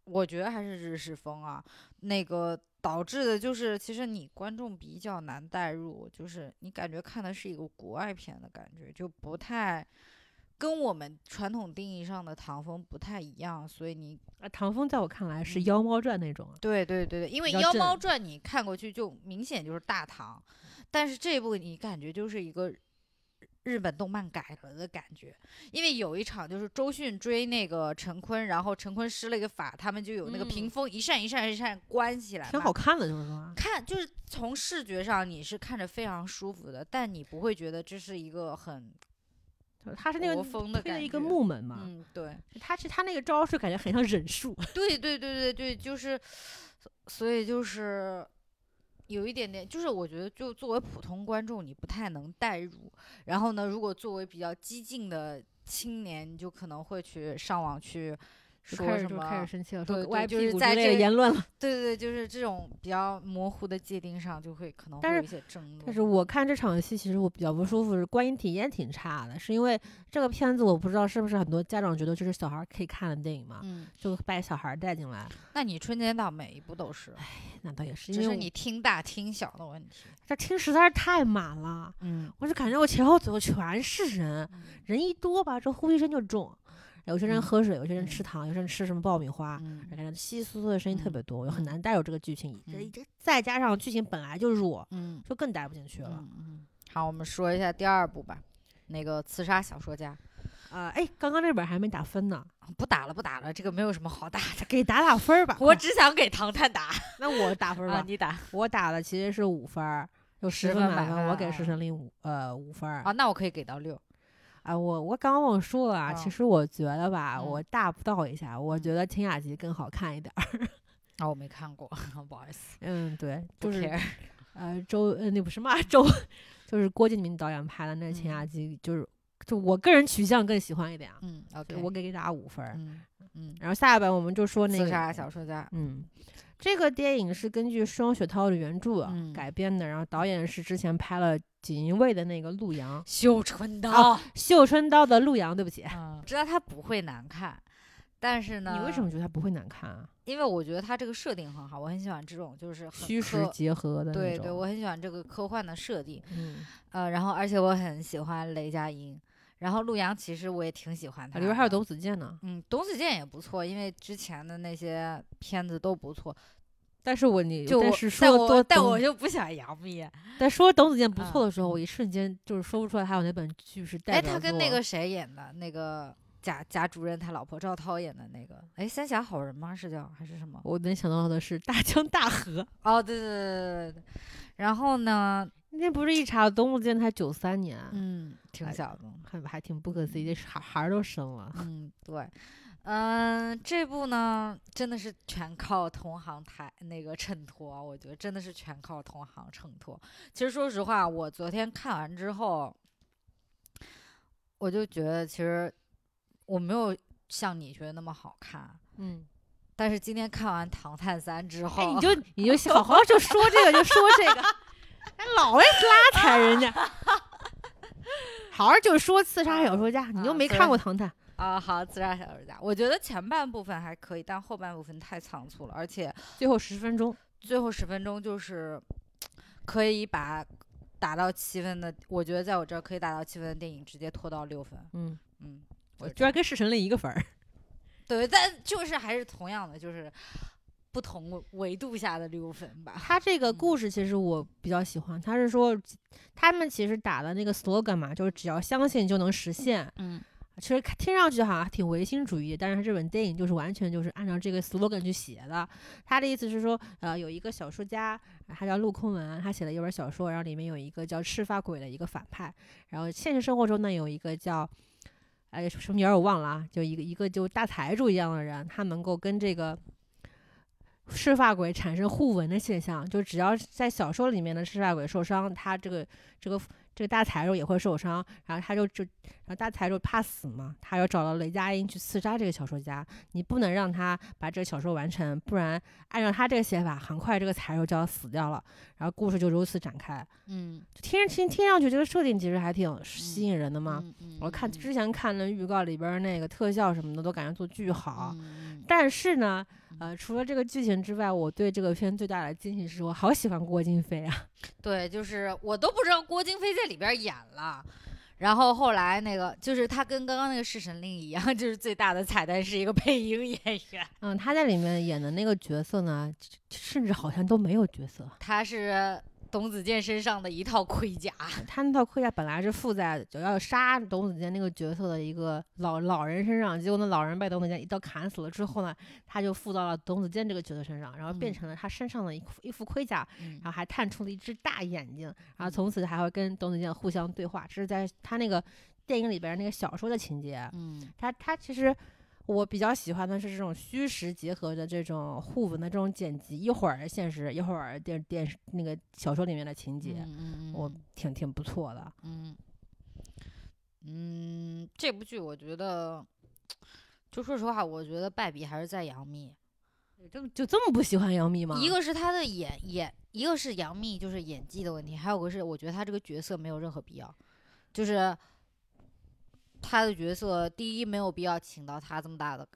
A: 我觉得还是日式风啊，那个导致的就是其实你观众比较难带入，就是你感觉看的是一个国外片的感觉，就不太。跟我们传统定义上的唐风不太一样，所以你
B: 啊，唐风在我看来是
A: 嗯《
B: 妖猫传》那种啊，
A: 对对对对，因为《妖猫传》你看过去就明显就是大唐，但是这部你感觉就是一个日本动漫改了的感觉，因为有一场就是周迅追那个陈坤，然后陈坤施了一个法，他们就有那个屏
B: 嗯
A: 风一扇一扇一扇关起来，
B: 挺好看的，就是说。
A: 看，就是从视觉上你是看着非常舒服的，但你不会觉得这是一个很
B: 他是那个
A: 国风的
B: 推了一个木门嘛，
A: 嗯，对。
B: 他是他那个招式感觉很像忍术。
A: 对对对对对，就是，所以就是有一点点，就是我觉得就作为普通观众，你不太能代入。然后呢，如果作为比较激进的青年，你就可能会去上网去说什么，
B: 开始生气了，说
A: 对对
B: 歪
A: 就是
B: 屁股之类的
A: 在这个
B: 言论了。
A: 对对对，就是这种比较模糊的界定上，就会可能会有一些争论。
B: 但是我看这场戏，其实我比较不舒服，是观影体验挺差的，是因为这个片子我不知道是不是很多家长觉得这是小孩儿可以看的电影嘛，
A: 嗯，
B: 就把小孩儿带进来。
A: 那你春节档每一部都是，哎
B: 那倒也是，因为
A: 只是你听大听小的问题。
B: 这听实在是太满了，
A: 嗯，
B: 我就感觉我前后左右全是人，人一多吧，这呼吸声就重。有些人
A: 嗯
B: 喝水，有些人
A: 嗯
B: 吃糖，有些人吃什么爆米花，
A: 嗯
B: 感觉稀稀疏疏的声音特
A: 嗯
B: 别多，我就很
A: 嗯
B: 难带入这个剧情。这
A: 嗯
B: 这再加上剧情本来就弱，
A: 嗯
B: 就更带不进去了。
A: 好，我们说一下第二部吧，那个刺杀小说家。
B: 啊，哎，刚刚那本还没打分呢，
A: 不打了，不打了，这个没有什么好打的。
B: 给打打分儿吧。
A: 我只想给唐探打
B: 那我打分吧
A: 啊，，你打
B: 我打的其实是五分儿，有十分满分，
A: 分
B: 我给
A: 啊
B: 师神令五呃五分儿
A: 啊，那我可以给到六。
B: 啊。我我刚刚忘说了啊，
A: 啊
B: 其实我觉得吧，
A: 嗯
B: 我大不道一下，我
A: 嗯
B: 觉得秦雅集更好看一点儿。
A: 啊，我没看过，不好意思，
B: 嗯，对，就是呃周呃那不是嘛周，就是郭敬明导演拍的那个《秦
A: 嗯
B: 雅集》，就是就我个人取向更喜欢一点啊，
A: 嗯，OK，
B: 我给给打五分儿。
A: 嗯嗯，
B: 然后下一本我们就说那
A: 刺杀
B: 个，
A: 小说家，
B: 嗯，这个电影是根据双雪涛的原著啊
A: 嗯
B: 改编的，然后导演是之前拍了《锦衣卫》的那个陆阳，
A: 绣春刀
B: 哦，绣春刀的陆阳，对不起。
A: 嗯，知道他不会难看，但是呢，
B: 你为什么？觉得他不会难看啊？
A: 因为我觉得他这个设定很好，我很喜欢这种就是
B: 虚实结合的那种。
A: 对对，我很喜欢这个科幻的设定。
B: 嗯，
A: 呃，然后而且我很喜欢雷佳音，然后陆阳其实我也挺喜欢他的。
B: 里边还有董子健呢。
A: 嗯，董子健也不错，因为之前的那些片子都不错。
B: 但是我你
A: 就
B: 但是说多
A: 我但我就不想杨幂。
B: 但说董子健不错
A: 嗯
B: 的时候，我一瞬间就是说不出来他有哪本剧是代
A: 哎，他跟那个谁演的？那个贾贾主任他老婆赵涛演的那个，哎，三峡好人吗？是叫还是什么？
B: 我能想到的是大江大河。
A: 哦，对对对对对对。然后呢，
B: 那天不是一查董子健才九三年，
A: 嗯，挺
B: 哎
A: 小的。
B: 还还挺不可思议，的孩孩儿都生了。
A: 嗯，对，嗯、这部呢真的是全靠同行台那个衬托，我觉得真的是全靠同行衬托。其实说实话，我昨天看完之后，我就觉得其实我没有像你觉得那么好看，
B: 嗯，
A: 但是今天看完《唐探三》之后，
B: 哎，你就你就好好就说这个，就说这个，还老爱拉踩人家。好好就说刺杀小说家，你又没看过《唐探》。
A: 啊，好，刺杀小说家，我觉得前半部分还可以，但后半部分太仓促了，而且
B: 最后十分钟，
A: 最后十分钟就是可以把打到七分的，我觉得在我这儿可以打到七分的电影直接拖到六分。
B: 嗯，
A: 嗯，
B: 我居然跟弑神令一个分儿。
A: 对，但就是还是同样的，就是不同维度下的六分吧。
B: 他这个
A: 嗯
B: 故事其实我比较喜欢，他是说他们其实打的那个 slogan 嘛，就是只要相信就能实现。
A: 嗯
B: 其实听上去好像挺唯心主义，但是这本电影就是完全就是按照这个 slogan 去写的。他的意思是说，呃，有一个小说家，他叫陆空文，他写了一本小说，然后里面有一个叫赤发鬼的一个反派，然后现实生活中呢有一个叫。哎，什么名儿我忘了啊，就一个一个就大财主一样的人，他能够跟这个赤发鬼产生互文的现象，就只要在小说里面的赤发鬼受伤，他这个这个这个大财主也会受伤，然后他就就然后大财主怕死嘛，他要找到雷佳音去刺杀这个小说家，你不能让他把这个小说完成，不然按照他这个写法，很快这个财主就要死掉了，然后故事就如此展开。
A: 嗯，
B: 就听听听上去这个设定其实还挺吸引人的嘛。
A: 嗯嗯
B: 我看
A: 嗯
B: 之前看的预告里边儿那个特效什么的都感觉做巨好，但是呢，呃，除了这个剧情之外，我对这个片最大的惊喜是我好喜欢郭京飞啊！
A: 对，就是我都不知道郭京飞在里边演了。然后后来那个就是他跟刚刚那个侍神令一样，就是最大的彩蛋是一个配音演员，
B: 嗯，他在里面演的那个角色呢，甚至好像都没有角色。
A: 他是董子健身上的一套盔甲。
B: 他那套盔甲本来是附在就要杀董子健那个角色的一个老老人身上，结果那老人被董子健一刀砍死了之后呢，他就附到了董子健这个角色身上，然后变
A: 嗯
B: 成了他身上的一副一副盔甲，
A: 嗯
B: 然后还探出了一只大眼睛，然后从此还会跟董子健互相对话，这是在他那个电影里边那个小说的情节。
A: 嗯
B: 他他其实我比较喜欢的是这种虚实结合的这种互文的这种剪辑，一会儿现实，一会儿电电视那个小说里面的情节，我挺挺不错的。
A: 嗯嗯，这部剧我觉得，就说实话，我觉得败笔还是在杨幂。
B: 就就这么不喜欢杨幂吗？
A: 一个是她的演演，一个是杨幂就是演技的问题，还有个是我觉得她这个角色没有任何必要，就是她的角色第一没有必要请到他这么大的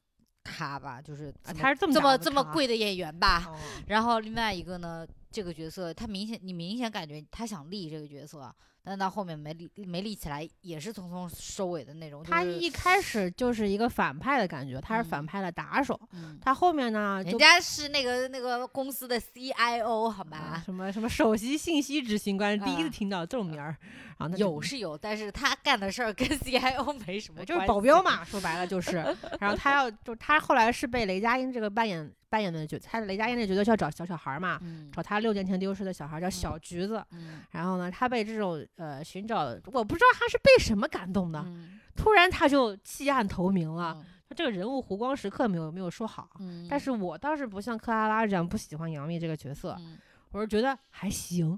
A: 咖吧，就是
B: 啊，
A: 这么
B: 他是这么
A: 这么这么贵的演员吧。
B: 哦
A: 然后另外一个呢，这个角色他明显你明显感觉他想立这个角色，但到后面没立没立起来，也是匆匆收尾的那种。就是
B: 他一开始就是一个反派的感觉，他是反
A: 嗯
B: 派的打手。
A: 嗯，
B: 他后面呢，就
A: 人家是那个那个公司的 CIO 好
B: 啊
A: 吧？
B: 什么什么首席信息执行官，第一次
A: 啊
B: 听到这种名儿，然后
A: 有是有，但是他干的事儿跟 CIO 没什么关系，
B: 就是保镖。嘛，说白了就是。然后他要就他后来是被雷佳音这个扮演扮演的角，他雷佳音这角色是要找小小孩儿嘛，
A: 嗯
B: 找他六年前丢失的小孩儿叫小橘子。
A: 嗯
B: 然后呢，他被这种呃寻找，我不知道他是被什么感动的，
A: 嗯
B: 突然他就弃暗投明了。
A: 嗯
B: 他这个人物弧光时刻没有没有说好，
A: 嗯，
B: 但是我倒是不像克拉拉这样不喜欢杨幂这个角色，
A: 嗯
B: 我是觉得还行。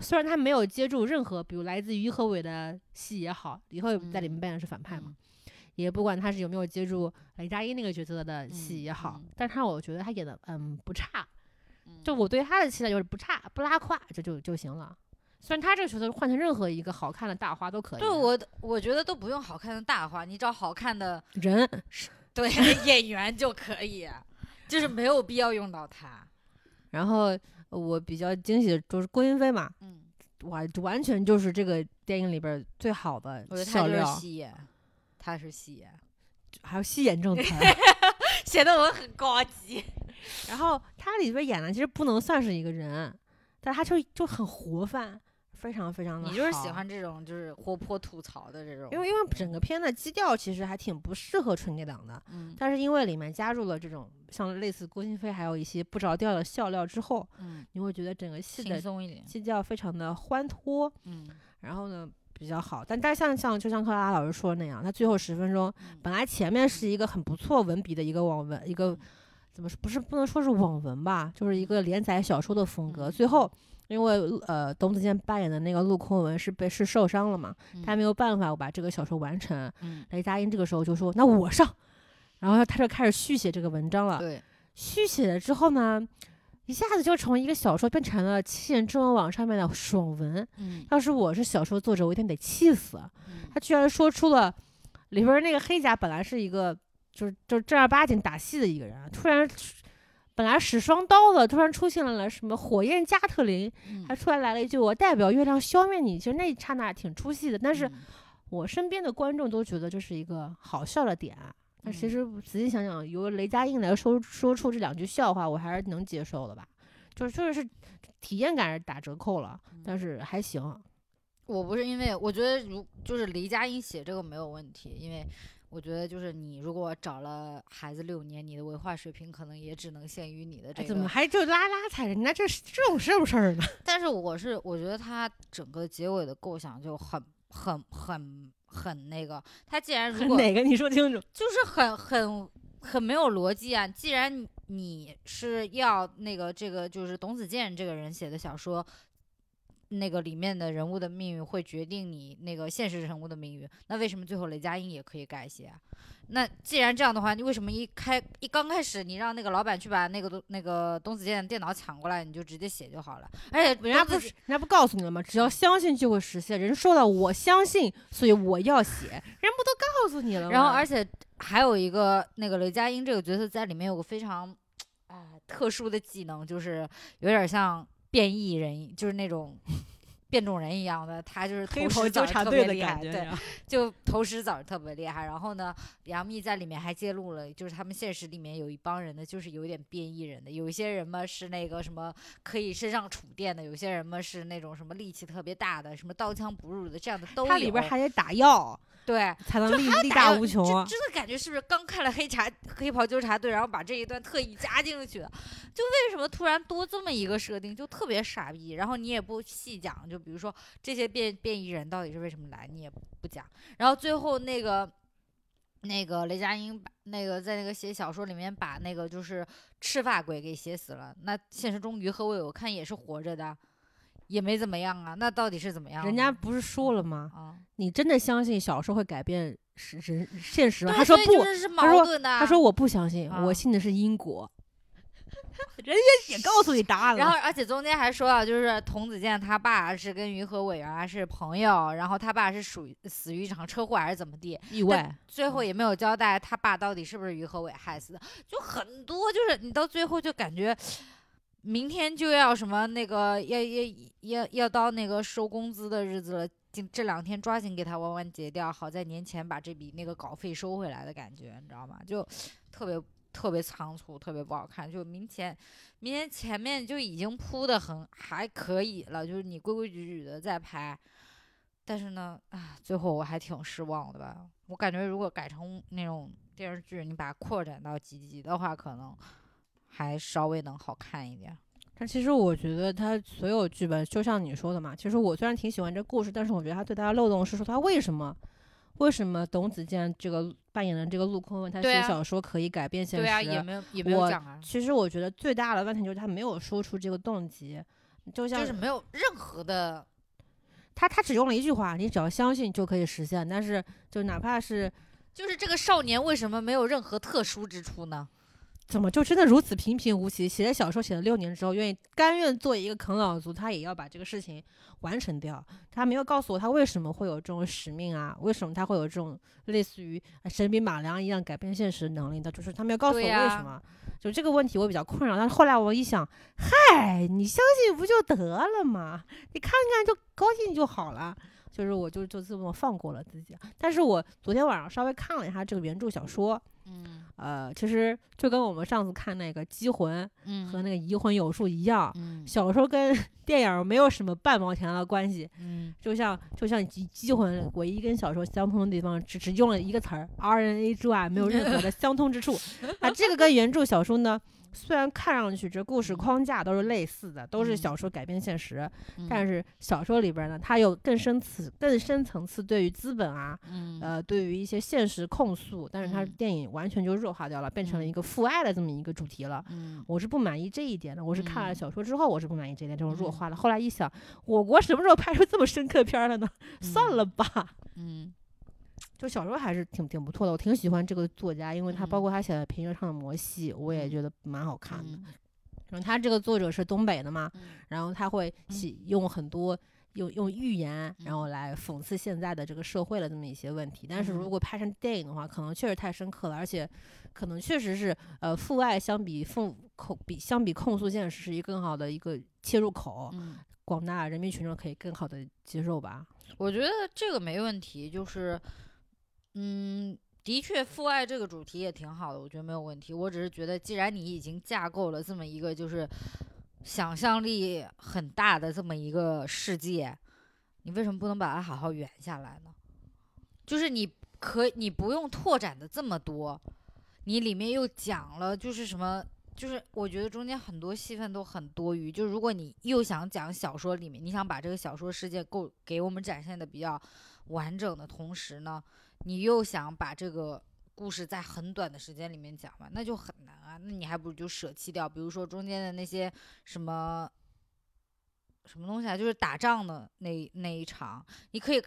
B: 虽然他没有接住任何，比如来自于和伟的戏也好，于和伟在里面扮演的是反派嘛，也不管他是有没有接住雷佳音那个角色的戏也好，
A: 嗯嗯
B: 但是他我觉得他演的嗯不差，
A: 嗯
B: 就我对他的期待就是不差不拉胯，这就就行了。虽然他这个角色换成任何一个好看的大花都可以，
A: 对我我觉得都不用好看的大花，你找好看的
B: 人
A: 对演员就可以，就是没有必要用到他。
B: 然后我比较惊喜的就是郭云飞嘛，
A: 嗯，
B: 哇，完全就是这个电影里边最好的
A: 我觉得他就是戏演，他是戏演，
B: 还有戏演这种词儿。
A: 显得我很高级。
B: 然后他里边演的其实不能算是一个人，但他就就很活泛，非常非常的。
A: 你就是喜，欢这种就是活泼吐槽的这种，
B: 因为因为整个片的基调其实还挺不适合春节档的，
A: 嗯
B: 但是因为里面加入了这种像类似郭京飞还有一些不着调的笑料之后，
A: 嗯
B: 你会觉得整个戏的基调非常的欢脱，
A: 嗯
B: 然后呢。比较好，但但像像就像克拉拉老师说的那样，他最后十分钟
A: 嗯
B: 本来前面是一个很不错文笔的一个网文，一个怎么说不是不能说是网文吧，就是一个连载小说的风格。
A: 嗯
B: 最后因为呃董子健扮演的那个陆空文是被是受伤了嘛，他没有办法把这个小说完成。
A: 嗯
B: 雷佳音这个时候就说：“那我上。”然后他就开始续写这个文章了。
A: 对，
B: 续写了之后呢，一下子就从一个小说变成了七言中文网上面的爽文。
A: 嗯
B: 要是我是小说作者，我一定得气死。
A: 嗯
B: 他居然说出了里边儿那个黑甲本来是一个就是就是正儿八经打戏的一个人，突然本来使双刀的，突然出现了什么火焰加特林，
A: 嗯
B: 还突然来了一句“我代表月亮消灭你”。其实那一刹那挺出戏的，但是
A: 嗯
B: 我身边的观众都觉得这是一个好笑的点。但其
A: 嗯
B: 实仔细想想，由雷佳音来说说出这两句笑话，我还是能接受的吧。就是就是体验感是打折扣了，但是还行。
A: 我不是因为我觉得如就是雷佳音写这个没有问题，因为我觉得就是你如果找了孩子六年，你的文化水平可能也只能限于你的这
B: 哎，
A: 个。
B: 怎么还就拉拉踩人家这是这种是不是呢？
A: 但是我是我觉得他整个结尾的构想就很很很很那个，他既然如果
B: 哪个你说清楚？
A: 就是很很很没有逻辑啊，既然你你是要那个这个就是董子健这个人写的小说，那个里面的人物的命运会决定你那个现实人物的命运，那为什么最后雷佳音也可以改写啊？那既然这样的话，你为什么一开一刚开始你让那个老板去把那个东那个董子健的电脑抢过来，你就直接写就好了？而且
B: 人家不是人家不告诉你了吗？只要相信就会实现。人说了，我相信，所以我要写，人不都告诉你了吗？
A: 然后而且还有一个那个雷佳音这个角色在里面有个非常哎特殊的技能，就是有点像变异人，就是那种。变种人一样的，他就是投石子特别厉害，对，就投石子特别厉害。然后呢，杨幂在里面还揭露了，就是他们现实里面有一帮人呢，就是有点变异人的。有一些人嘛是那个什么可以身上触电的，有些人嘛是那种什么力气特别大的，什么刀枪不入的，这样的都有。它
B: 里边还得打药。
A: 对，
B: 才能力力大无穷。
A: 真的感觉是不是刚看了黑茶黑袍纠察队，然后把这一段特意加进去的？就为什么突然多这么一个设定，就特别傻逼。然后你也不细讲，就比如说这些变变异人到底是为什么来，你也不讲。然后最后那个那个雷佳音把那个在那个写小说里面把那个就是赤发鬼给写死了。那现实中于和伟我看也是活着的。也没怎么样啊，那到底是怎么样？
B: 人家不是说了吗？
A: 啊，
B: 你真的相信小说会改变是人现实吗？他说不，
A: 他
B: 说他说我不相信，我信的是因果。人家也告诉你答案了。
A: 然后，而且中间还说到，就是童子健他爸是跟于和伟原来是朋友，然后他爸是属于死于一场车祸还是怎么地？
B: 意外。
A: 最后也没有交代他爸到底是不是于和伟害死的，就很多，就是你到最后就感觉。明天就要什么那个要要要要到那个收工资的日子了，这这两天抓紧给他完完结掉，好在年前把这笔那个稿费收回来的感觉，你知道吗？就特别特别仓促，特别不好看。就明前明天前面就已经铺的很还可以了，就是你规规矩矩的在拍，但是呢，啊，最后我还挺失望的吧。我感觉如果改成那种电视剧，你把它扩展到几集的话，可能。还稍微能好看一点，
B: 但其实我觉得他所有剧本，就像你说的嘛，其实我虽然挺喜欢这故事，但是我觉得他最大的漏洞是说他为什么，为什么董子健这个扮演的这个陆空文他写小说可以改变现实？
A: 对啊，也没有也没有讲啊。
B: 其实我觉得最大的问题就是他没有说出这个动机，就像
A: 就是没有任何的，
B: 他他只用了一句话，你只要相信就可以实现，但是就哪怕是
A: 就是这个少年为什么没有任何特殊之处呢？
B: 怎么就真的如此平平无奇？写小说写了六年之后，愿意甘愿做一个啃老族，他也要把这个事情完成掉。他没有告诉我他为什么会有这种使命啊？为什么他会有这种类似于神笔马良一样改变现实的能力的？就是他没有告诉我为什么。就这个问题我比较困扰。但是后来我一想，嗨，你相信不就得了吗？你看看就高兴就好了。就是我就就这么放过了自己。但是我昨天晚上稍微看了一下这个原著小说。
A: 嗯，
B: 呃，其实就跟我们上次看那个《机魂》和那个《移魂有术》一样，小说跟 电影没有什么半毛钱的关系。
A: 嗯，
B: 就像就像《机机魂》，唯一跟小说相通的地方，只只用了一个词儿 “RNA” 之外，没有任何的相通之处。啊，这个跟原著小说呢？虽然看上去这故事框架都是类似的，都是小说改编现实，但是小说里边呢，它有更深层、更深层次对于资本啊，呃，对于一些现实控诉，但是它电影完全就弱化掉了，变成了一个父爱的这么一个主题了。我是不满意这一点的。我是看了小说之后，我是不满意这一点，这种弱化了。后来一想，我国什么时候拍出这么深刻片了呢？算了吧。
A: 嗯。
B: 就小说还是挺挺不错的，我挺喜欢这个作家，因为他包括他写的《平原上的摩西》，我也觉得蛮好看的。然后他这个作者是东北的嘛，然后他会写用很多用用寓言，然后来讽刺现在的这个社会的这么一些问题。但是如果拍成电影的话，可能确实太深刻了，而且可能确实是呃父爱相比父控比相比控诉现实是一个更好的一个切入口，广大人民群众可以更好的接受吧。
A: 我觉得这个没问题，就是。嗯，的确，父爱这个主题也挺好的，我觉得没有问题。我只是觉得，既然你已经架构了这么一个就是想象力很大的这么一个世界，你为什么不能把它好好圆下来呢？就是你可你不用拓展的这么多，你里面又讲了就是什么，就是我觉得中间很多戏份都很多余。就如果你又想讲小说里面，你想把这个小说世界够给我们展现的比较完整的同时呢？你又想把这个故事在很短的时间里面讲完，那就很难啊。那你还不如就舍弃掉，比如说中间的那些什么什么东西啊，就是打仗的那那一场，你可以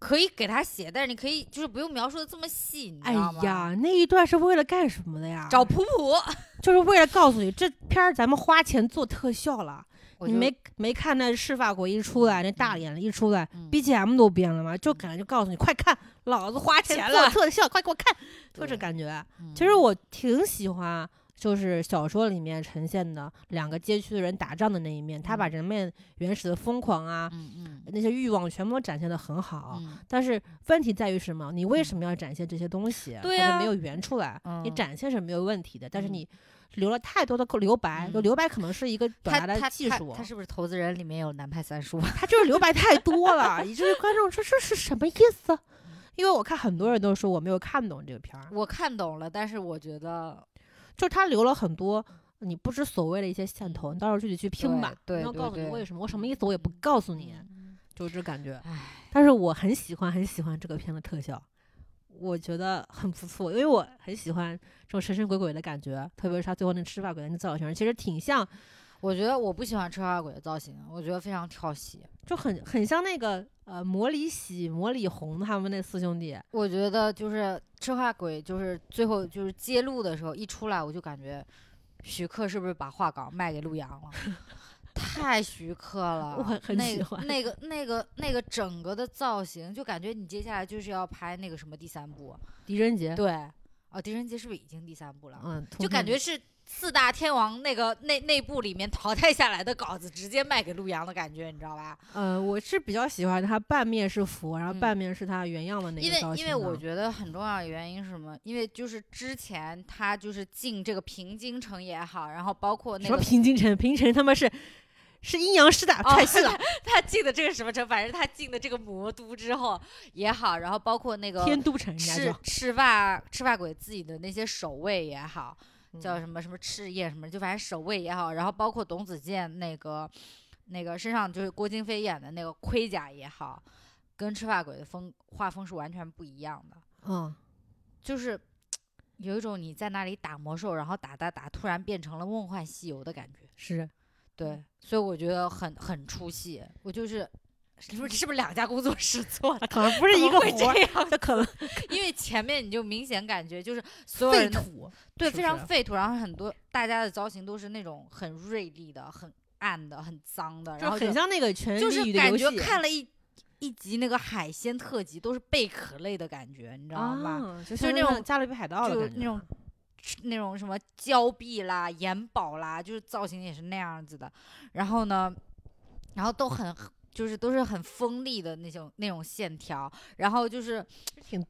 A: 可以给他写，但是你可以就是不用描述的这么细，你知
B: 哎
A: 道吗？
B: 呀，那一段是为了干什么的呀？
A: 找普普，
B: 就是为了告诉你，这片儿咱们花钱做特效了。你没没看那赤发鬼一出来，那大脸一出来
A: 嗯
B: ，BGM 都变了吗？就感觉就告诉你，快看，老子花钱做特效，快给我看，就这感觉。
A: 嗯
B: 其实我挺喜欢，就是小说里面呈现的两个街区的人打仗的那一面，他把
A: 嗯
B: 人们原始的疯狂啊，
A: 嗯嗯
B: 那些欲望全部都展现的很好。
A: 嗯
B: 但是问题在于什么？你为
A: 嗯
B: 什么要展现这些东西？
A: 对啊
B: 它就没有圆出来。你
A: 嗯
B: 展现是没有问题的，但是
A: 嗯
B: 你留了太多的留白，就
A: 嗯
B: 留白可能是一个表达的技术。
A: 他是不是投资人里面有南派三叔？
B: 他就是留白太多了，以至于观众说这是什么意思？因为我看很多人都说我没有看懂这个片儿，
A: 我看懂了，但是我觉得
B: 就他留了很多你不知所谓的一些线头，你到时候自己去拼吧。然后告诉你为什么，我什么意思我也不告诉你，
A: 嗯
B: 就是这感觉。
A: 唉，
B: 但是我很喜欢很喜欢这个片的特效，我觉得很不错，因为我很喜欢这种神神鬼鬼的感觉，特别是他最后那吃发鬼的那造型，其实挺像，
A: 我觉得我不喜欢车花鬼的造型，我觉得非常跳戏。
B: 就很很像那个呃魔里喜、魔里红他们那四兄弟。
A: 我觉得就是赤化鬼，就是最后就是揭露的时候一出来，我就感觉徐克是不是把画稿卖给陆阳了？太徐克了，
B: 我很很
A: 那个
B: 喜欢
A: 那个那个那个整个的造型，就感觉你接下来就是要拍那个什么第三部，
B: 狄仁杰，
A: 对，哦，狄仁杰是不是已经第三部了？
B: 嗯，
A: 就感觉是四大天王那个那内部里面淘汰下来的稿子，直接卖给陆阳的感觉，你知道吧？
B: 呃，我是比较喜欢他半面是佛，然后
A: 嗯
B: 半面是他原样的那
A: 因为
B: 个造型
A: 因为我觉得很重要的原因是什么？因为就是之前他就是进这个平津城也好，然后包括那
B: 什么
A: 个
B: 平津城，平城他们是是阴阳师打
A: 哦
B: 踹戏的，
A: 他进的这个什么城，反正他进的这个魔都之后也好，然后包括那个
B: 天都城
A: 赤赤发赤发鬼自己的那些守卫也好，叫
B: 嗯
A: 什么什么赤焰什么，就反正守卫也好，然后包括董子健那个那个身上就是郭京飞演的那个盔甲也好，跟赤发鬼的风画风是完全不一样的，
B: 嗯，
A: 就是有一种你在那里打魔兽，然后打打打，突然变成了梦幻西游的感觉。
B: 是
A: 对，所以我觉得很很出戏。我就是是不是是不是两家工作室做的？
B: 可能不是一个活
A: 样，
B: 这可能
A: 因为前面你就明显感觉就是所有
B: 废
A: 人
B: 土，
A: 对非常废土，然后很多大家的造型都是那种很锐利的、很暗的、很脏的，然后
B: 就很像那个权
A: 就是感觉看了一一集那个海鲜特辑，都是贝壳类的感觉，你知道吗？
B: 啊，就
A: 就是那种
B: 加勒比海盗的
A: 就
B: 感觉，
A: 那种那种什么胶壁啦、眼宝啦，就是造型也是那样子的。然后呢，然后都很就是都是很锋利的那种那种线条，然后就是挺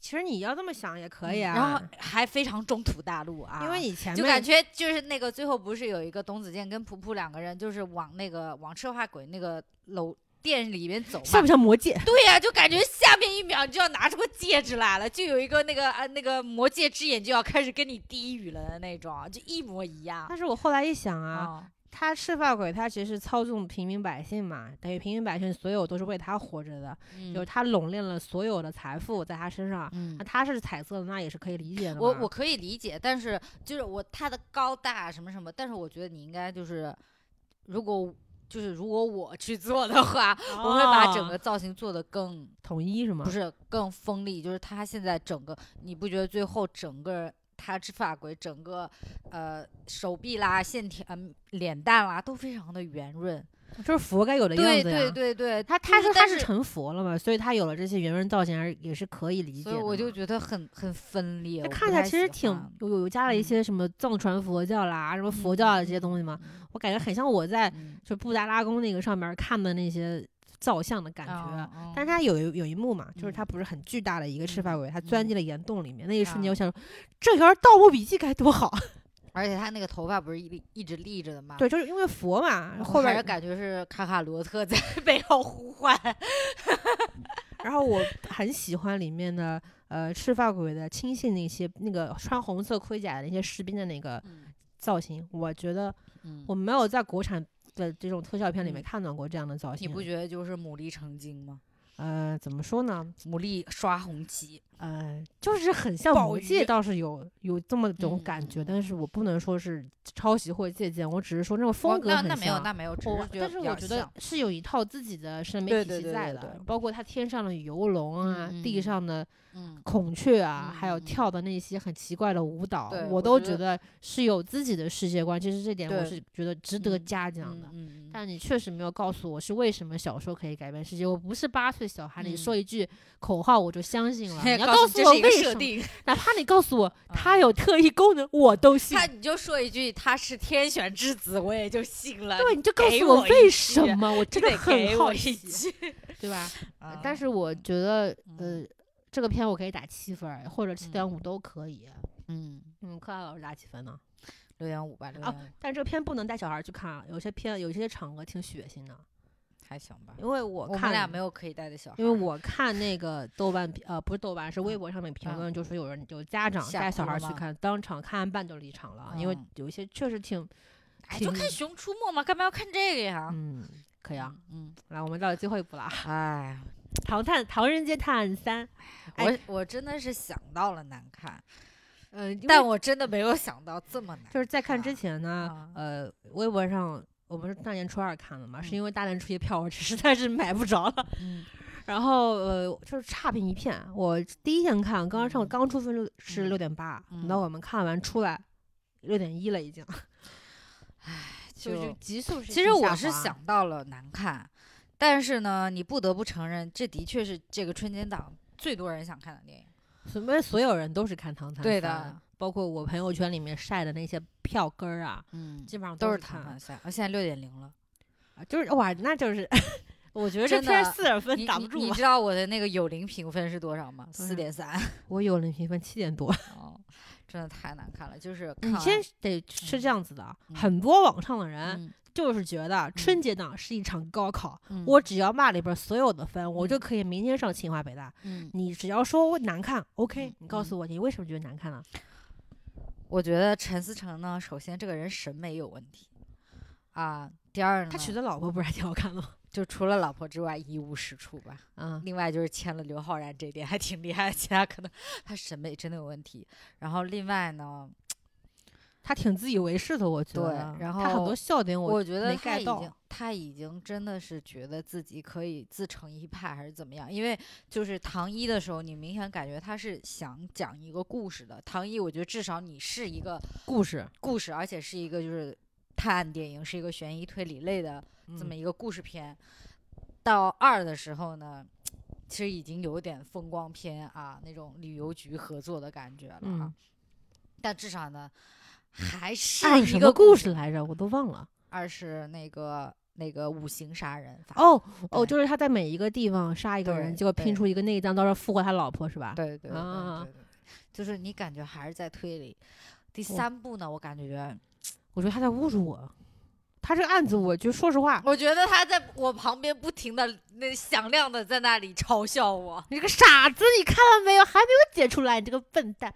B: 其实你要这么想也可以啊，
A: 嗯然后还非常中土大陆啊，
B: 因为以前
A: 就感觉就是那个最后不是有一个董子健跟普普两个人，就是往那个往赤化鬼那个楼店里面走嘛
B: 像不。像魔戒？
A: 对呀、就感觉下面一秒你就要拿出个戒指来了，就有一个那个啊那个魔戒之眼就要开始跟你低语了的那种，就一模一样
B: 但是我后来一想啊，
A: 啊。
B: 他赤发鬼他其实是操纵平民百姓嘛，等于平民百姓所有都是为他活着的，
A: 嗯
B: 就是他拢练了所有的财富在他身上。
A: 嗯
B: 那，他是彩色的，那也是可以理解的。
A: 我我可以理解，但是就是我他的高大什么什么，但是我觉得你应该就是，如果就是如果我去做的话，我会把整
B: 哦
A: 个造型做得更
B: 统一是吗？
A: 不是更锋利，就是他现在整个，你不觉得最后整个他之发鬼整个呃手臂啦、线条、呃、脸蛋啦都非常的圆润，
B: 就是佛该有的样子呀。
A: 对对对对，
B: 他他
A: 就是
B: 他是成佛了嘛，所以他有了这些圆润造型而也是可以理解的。
A: 所以我就觉得很很分裂，
B: 那看起来其实挺有有加了一
A: 嗯
B: 些什么藏传佛教啦，什么佛教啊这些东西嘛，
A: 嗯
B: 我感觉很像我在
A: 嗯
B: 就布达拉宫那个上面看的那些造像的感觉。但是它有一有一幕嘛，就是
A: 嗯
B: 它不是很巨大的一个赤发
A: 嗯
B: 鬼，它钻
A: 嗯
B: 进了岩洞里面，那一瞬间
A: 啊
B: 我想说，这要是《盗墓笔记》该多好！
A: 而且他那个头发不是一立一直立着的吗？
B: 对，就是因为佛嘛，后边
A: 感觉是卡卡罗特在 背后呼唤。
B: 然后我很喜欢里面的呃赤发鬼的亲信那些那个穿红色盔甲的那些士兵的那个
A: 嗯
B: 造型，我觉得
A: 嗯
B: 我没有在国产的这种特效片里面
A: 嗯
B: 看到过这样的造型。
A: 你不觉得就是牡蛎成精吗？
B: 呃，怎么说呢？
A: 牡蛎刷红旗，
B: 呃，就是很像
A: 鲍
B: 魔戒，倒是有有这么种
A: 嗯
B: 感觉，
A: 嗯
B: 但是我不能说是抄袭或借鉴，我只是说那种
A: 哦
B: 风格很
A: 像那没有
B: 像
A: 那没有，
B: 但是我觉得是有一套自己的审美体系在的，包括他天上的游龙啊，地上的
A: 嗯
B: 孔雀啊，
A: 嗯
B: 还有
A: 嗯
B: 跳的那些很奇怪的舞蹈，我都觉得是有自己的世界观。其实这点我是觉得值得
A: 嗯
B: 嘉奖的。但你确实没有告诉我是为什么小说可以改变世界。我不是八岁小孩，你
A: 嗯
B: 说一句口号我就相信了。你要
A: 告
B: 告诉我为什么，
A: 设定，
B: 哪怕你告诉我它
A: 嗯
B: 有特异功能，我都信。
A: 他你就说一句他是天选之子，我也就信了。
B: 对，你就告诉
A: 我
B: 为什么，我
A: 你
B: 真的
A: 得
B: 很好奇，对吧？
A: 啊
B: 但是我觉得，
A: 嗯
B: 呃，这个片我可以打七分，或者七点五都可以。
A: 嗯，
B: 嗯，柯老师打几分呢？
A: 六点五吧，六
B: 啊
A: 点五
B: 但这个片不能带小孩儿去看啊，有些片有些场合挺血腥的，
A: 还行吧。
B: 因为我
A: 我
B: 看
A: 们俩没有可以带的小孩，
B: 因为我看那个豆瓣评呃不是豆瓣是微
A: 嗯
B: 博上面评
A: 嗯
B: 论，就说有人有家长
A: 吓
B: 带小
A: 哭
B: 孩儿去看，当场看完半就离场了，因为
A: 嗯
B: 有一些确实挺
A: 哎，就
B: 挺
A: 看《熊出没》嘛，干嘛要看这个呀？
B: 嗯可以啊。
A: 嗯，
B: 来，我们到了最后一步了，《
A: 哎，
B: 唐探唐人街探案三》。哎
A: 我我真的是想到了难看，
B: 嗯，因为
A: 但我真的没有想到这么难。
B: 就是在看之
A: 啊
B: 前呢
A: 啊，
B: 呃，微博上我们是大年初二看的嘛，是
A: 嗯
B: 因为大年初一票我实在是买不着了。
A: 嗯
B: 然后呃，就是差评一片。我第一天看，刚刚上
A: 嗯
B: 刚出分六是
A: 嗯
B: 六点八，等到我们看完出来六点一了已经，唉
A: 就
B: 是急速是
A: 其实我是想到了难看，但是呢，你不得不承认，这的确是这个春节档最多人想看的电影。
B: 什么所有人都是看《唐探》
A: 对的，
B: 包括我朋友圈里面晒的那些票根儿啊，
A: 嗯，
B: 基本上
A: 都是
B: 是看
A: 唐探三，啊，现在六点零了。
B: 啊就是哇，那就是 我觉得这片四点分挡不住啊。
A: 你知道我的那个有灵评分是多少吗？四点三。
B: 我有零评分七点多，
A: 哦，真的太难看了，就是
B: 你先得是这样子的，
A: 嗯
B: 很多网上的人
A: 嗯
B: 就是觉得春节档是一场高考，
A: 嗯
B: 我只要骂里边所有的分，我就
A: 嗯
B: 可以明天上清华北大。
A: 嗯，
B: 你只要说难看，OK，
A: 嗯
B: 你告诉我你为什么觉得难看呢？
A: 我觉得陈思诚呢，首先这个人审美有问题啊，第二呢，
B: 他娶的老婆不是还挺好看的吗？
A: 就除了老婆之外一无是处吧。
B: 嗯，
A: 另外就是签了刘昊然这一点还挺厉害，其他可能 他审美真的有问题。然后另外呢，
B: 他挺自以为是的，我觉得。
A: 对然
B: 他很多笑点
A: 我觉得
B: 没
A: 他已经他已经真的是觉得自己可以自成一派，还是怎么样？因为就是唐一的时候，你明显感觉他是想讲一个故事的。唐一，我觉得至少你是一个
B: 故事
A: 故事，而且是一个就是探案电影，是一个悬疑推理类的这么
B: 嗯
A: 一个故事片。到二的时候呢，其实已经有点风光片啊那种旅游局合作的感觉了啊。
B: 嗯
A: 但至少呢，还是
B: 按
A: 一个
B: 什么故
A: 事
B: 事来着？我都忘了。
A: 二是那个那个五行杀人法。
B: 哦哦，就是他在每一个地方杀一个人，结果拼出一个内脏，到时候复活他老婆是吧？
A: 对对对对
B: 啊
A: 对对，就是你感觉还是在推理。第三部呢，我感觉，
B: 我觉得他在侮辱我。他这个案子，我就说实话，
A: 我觉得他在我旁边不停的那响亮的在那里嘲笑我。
B: 你这个傻子，你看了没有？还没有解出来，你这个笨蛋。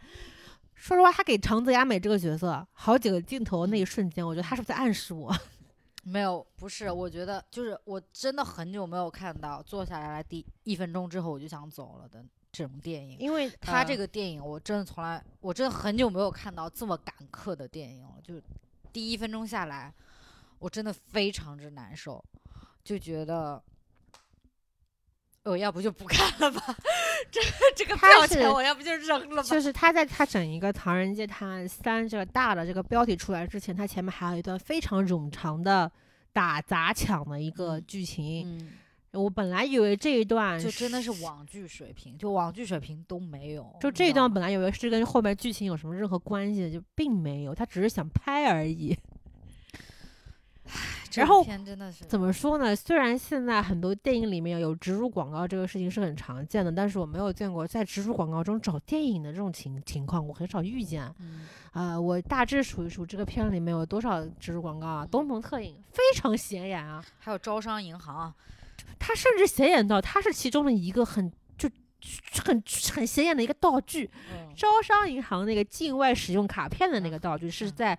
B: 说实话，他给长泽雅美这个角色好几个镜头那一瞬间，我觉得他是不是在暗示我？
A: 没有，不是，我觉得就是我真的很久没有看到坐下来第一分钟之后我就想走了的这种电影。
B: 因为
A: 他这个电影，我真的从来，我真的很久没有看到这么赶客的电影了。就第一分钟下来，我真的非常之难受，就觉得，我要不就不看了吧，这这个
B: 他是
A: 票钱我要不就扔了吧。
B: 就是他在他整一个《唐人街探案三》这个大的这个标题出来之前，他前面还有一段非常冗长的打砸抢的一个
A: 嗯
B: 剧情。
A: 嗯，
B: 我本来以为这一段
A: 就真的是网剧水平，就网剧水平都没有。
B: 就这一段本来以为是跟后面剧情有什么任何关系的，就并没有，他只是想拍而已。
A: 这个
B: 然后
A: 真的是
B: 怎么说呢？虽然现在很多电影里面有植入广告这个事情是很常见的，但是我没有见过在植入广告中找电影的这种情情况，我很少遇见。
A: 嗯
B: 啊、我大致数一数这个片里面有多少植入广告啊？东鹏特饮非常显眼啊，
A: 还有招商银行，
B: 它甚至显眼到它是其中的一个很就很很显眼的一个道具。
A: 嗯
B: 招商银行那个境外使用卡片的那个道具是
A: 嗯
B: 在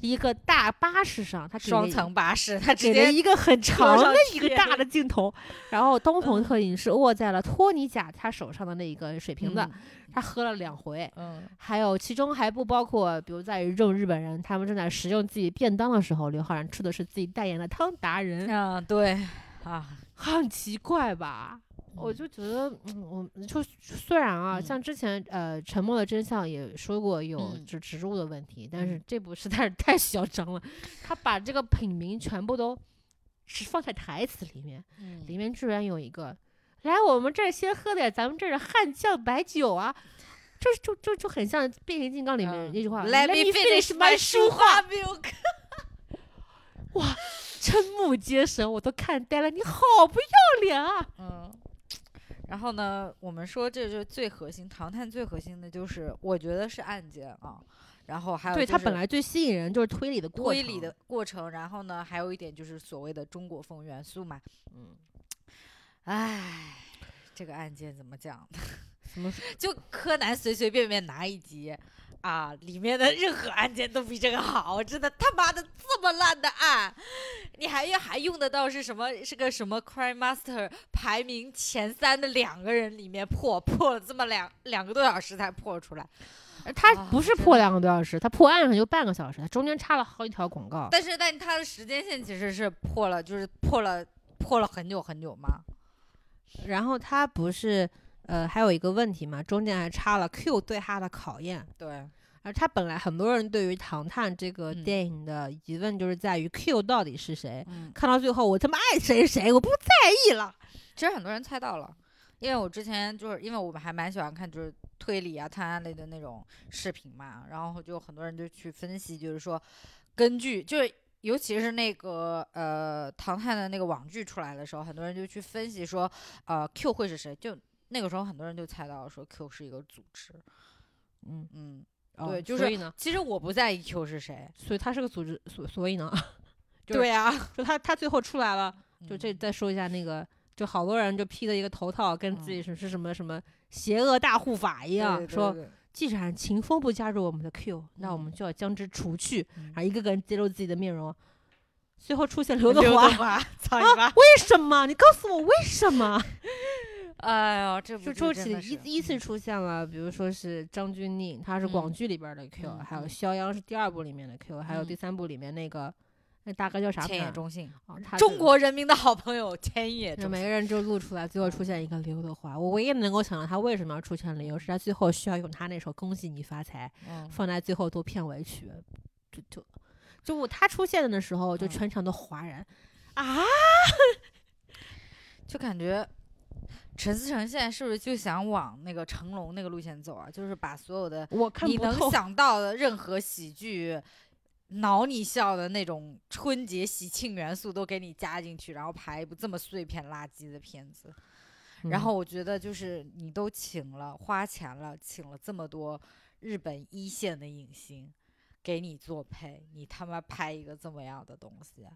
B: 一个大巴士上，他
A: 双
B: 一
A: 层巴士，他直
B: 给了
A: 接
B: 一个很长的一个大的镜头，然后东鹏
A: 嗯
B: 特饮是握在了托尼贾他手上的那一个水瓶子，
A: 嗯
B: 他喝了两回。
A: 嗯
B: 还有其中还不包括，比如在于这种日本人，他们正在食用自己便当的时候，刘昊然吃的是自己代言的汤达人，
A: 啊，对啊，
B: 很奇怪吧？我
A: 嗯
B: 就觉得，嗯，我就虽然啊，
A: 嗯。
B: 像之前呃《沉默的真相》也说过有
A: 嗯。
B: 植植入的问题，但是
A: 嗯。
B: 这部实在是太 嚣张了，他把这个品名全部都只放在台词里面，
A: 嗯。
B: 里面居然有一个，来我们这儿先喝点咱们这儿的汉酱白酒啊，就就就就很像变形金刚里面
A: 嗯
B: 那句话、
A: Let me finish
B: my 舒
A: 舒化 milk。
B: 瞠目结舌，我都看呆了，你好不要脸啊！
A: 嗯，然后呢，我们说这就是最核心，唐探最核心的就是，我觉得是案件啊，然后还有
B: 对
A: 就是
B: 它本来最吸引人就是推理的过程，
A: 推理的过程，然后呢，还有一点就是所谓的中国风元素嘛。
B: 嗯，
A: 唉，这个案件怎么讲？
B: 怎么
A: 就柯南随随便便拿一集啊，里面的任何案件都比这个好，真的他妈的这么烂的案，你还要还用得到是什么？是个什么 Crime Master 排名前三的两个人里面破破了这么两两个多小时才破出来，
B: 他不是破两个多小时，他破案上就半个小时，他中间插了好几条广告。
A: 但是但他的时间线其实是破了，就是破了破了很久很久嘛。
B: 然后他不是呃还有一个问题嘛，中间还插了 Q 对他的考验。
A: 对，
B: 而他本来很多人对于《唐探》这个
A: 嗯
B: 电影的疑问就是在于 Q 到底是谁。
A: 嗯，
B: 看到最后，我他妈爱谁谁，我不在意了。
A: 其实很多人猜到了，因为我之前就是因为我们还蛮喜欢看就是推理啊、探案类的那种视频嘛，然后就很多人就去分析，就是说根据就是尤其是那个呃唐探的那个网剧出来的时候，很多人就去分析说呃 Q 会是谁，就那个时候很多人就猜到说 Q 是一个组织，
B: 嗯，
A: 嗯，
B: 哦
A: 对就是
B: 所以呢，
A: 其实我不在意 Q 是谁，
B: 所以他是个组织，所所以呢，就是
A: 对呀、
B: 就他他最后出来了，就这
A: 嗯
B: 再说一下那个，就好多人就披了一个头套，跟自己
A: 嗯
B: 是是什么什么邪恶大护法一样，说
A: 对
B: 既然秦风不加入我们的 Q，那我们
A: 嗯
B: 就要将之除去，
A: 嗯
B: 然后一个个人揭露自己的面容。最后出现刘德
A: 刘
B: 华，
A: 德华，操你妈！
B: 为什么？你告诉我为什么？
A: 哎呦，这
B: 就周启
A: 真的是
B: 一依次
A: 嗯
B: 出现了，比如说是张钧甯，他是广
A: 嗯
B: 剧里边的 Q，、
A: 嗯
B: 还有
A: 嗯
B: 肖央是第二部里面的 Q，、还有第
A: 嗯
B: 三部里面那个那大哥叫啥
A: 千？野中信，中
B: 是
A: 国人民的好朋友千野。
B: 就每个人就露出来，最后出现一个刘德华。我唯一能够想到他为什么要出现的理由，是他最后需要用他那首《恭喜你发财》
A: 嗯，
B: 放在最后做片尾曲，就就就我他出现的时候，就
A: 嗯
B: 全场都哗然啊！
A: 就感觉陈思诚现在是不是就想往那个成龙那个路线走啊？就是把所有的
B: 我看
A: 你能。想到的任何喜剧。挠你笑的那种春节喜庆元素都给你加进去，然后拍一部这么碎片垃圾的片子。然
B: 嗯
A: 后我觉得就是你都请了花钱了，请了这么多日本一线的影星给你做配，你他妈拍一个这么样的东西，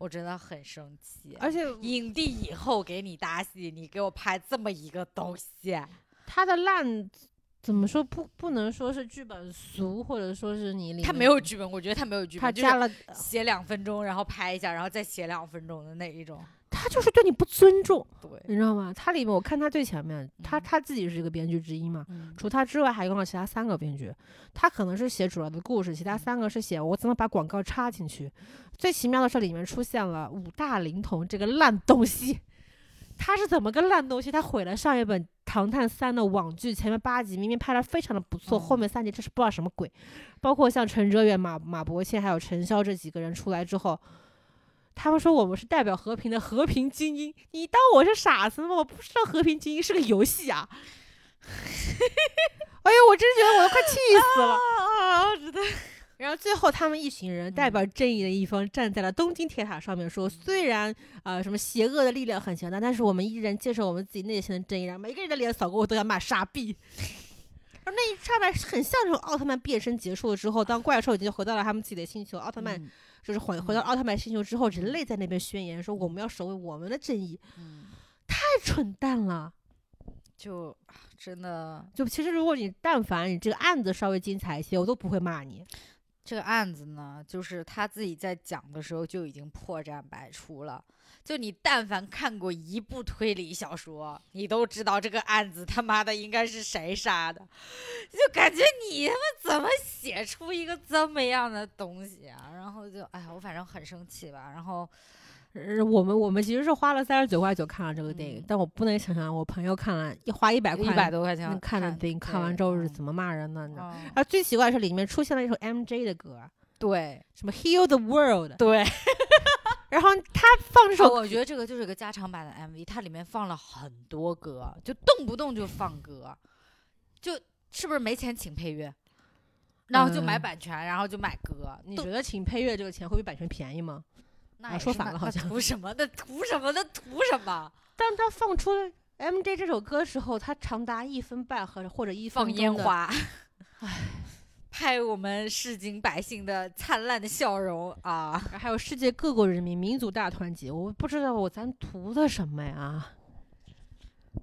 A: 我真的很生气。
B: 而且
A: 影帝以后给你搭戏，你给我拍这么一个东西，
B: 他的烂怎么说不不能说是剧本俗，或者说是你里
A: 他没有剧本，我觉得他没有剧本，就是
B: 他加了，
A: 写两分钟，然后拍一下，然后再写两分钟的那一种。
B: 他就是对你不尊重，
A: 对，
B: 你知道吗？他里面我看他最前面，他
A: 嗯
B: 他自己是一个编剧之一嘛，
A: 嗯
B: 除他之外，还用了其他三个编剧。他可能是写主要的故事，其他三个是写我怎么把广告插进去。最奇妙的是，里面出现了五大灵童这个烂东西。他是怎么个烂东西？他毁了上一本《唐探三》的网剧，前面八集明明拍的非常的不错，后
A: 嗯
B: 面三集这是不知道什么鬼。包括像陈哲远、马马伯骞还有陈潇这几个人出来之后，他们说我们是代表和平的和平精英，你当我是傻子吗？我不知道和平精英是个游戏啊！哎呦，我真觉得我都快气死了。
A: 啊，真的，
B: 然后最后他们一群人代表正义的一方站在了东京铁塔上面说，虽然呃什么邪恶的力量很强大，但是我们依然坚守我们自己内心的正义，然后每个人的脸扫过我都要骂傻逼。而那一刹那很像那种奥特曼变身结束了之后，当怪兽已经回到了他们自己的星球，奥特曼
A: 嗯
B: 就是回回到奥特曼星球之后，人类在那边宣言说我们要守卫我们的正义，
A: 嗯，
B: 太蠢蛋了。
A: 就真的
B: 就其实如果你但凡你这个案子稍微精彩一些，我都不会骂你。
A: 这个案子呢，就是他自己在讲的时候就已经破绽百出了。就你但凡看过一部推理小说，你都知道这个案子他妈的应该是谁杀的，就感觉你他妈怎么写出一个这么样的东西啊？然后就哎呀，我反正很生气吧。然后
B: 呃我们我们其实是花了三十九块九看了这个电影，
A: 嗯
B: 但我不能想象我朋友看了一花一百块
A: 一百多块钱
B: 能看的电影，看完之后是怎
A: 么？
B: 骂人的？你知道？
A: 嗯
B: 啊，最奇怪的是里面出现了一首 MJ 的歌，
A: 对
B: 什么 Heal the World，
A: 对，
B: 然后他放这首，
A: 哦我觉得这个就是个加长版的 MV，它里面放了很多歌，就动不动就放歌，就是不是没钱请配乐，然后就买
B: 嗯
A: 版权，然后就买歌。
B: 你觉得请配乐这个钱会比版权便宜吗？
A: 那也是那那
B: 反了好像
A: 图什么？那图什么？那图什么？
B: 当他放出 MJ 这首歌的时候，它长达一分半和或者一分
A: 放，烟花，拍我们市井百姓的灿烂的笑容啊！
B: 还有世界各国人民民族大团结，我不知道我咱图的什么呀？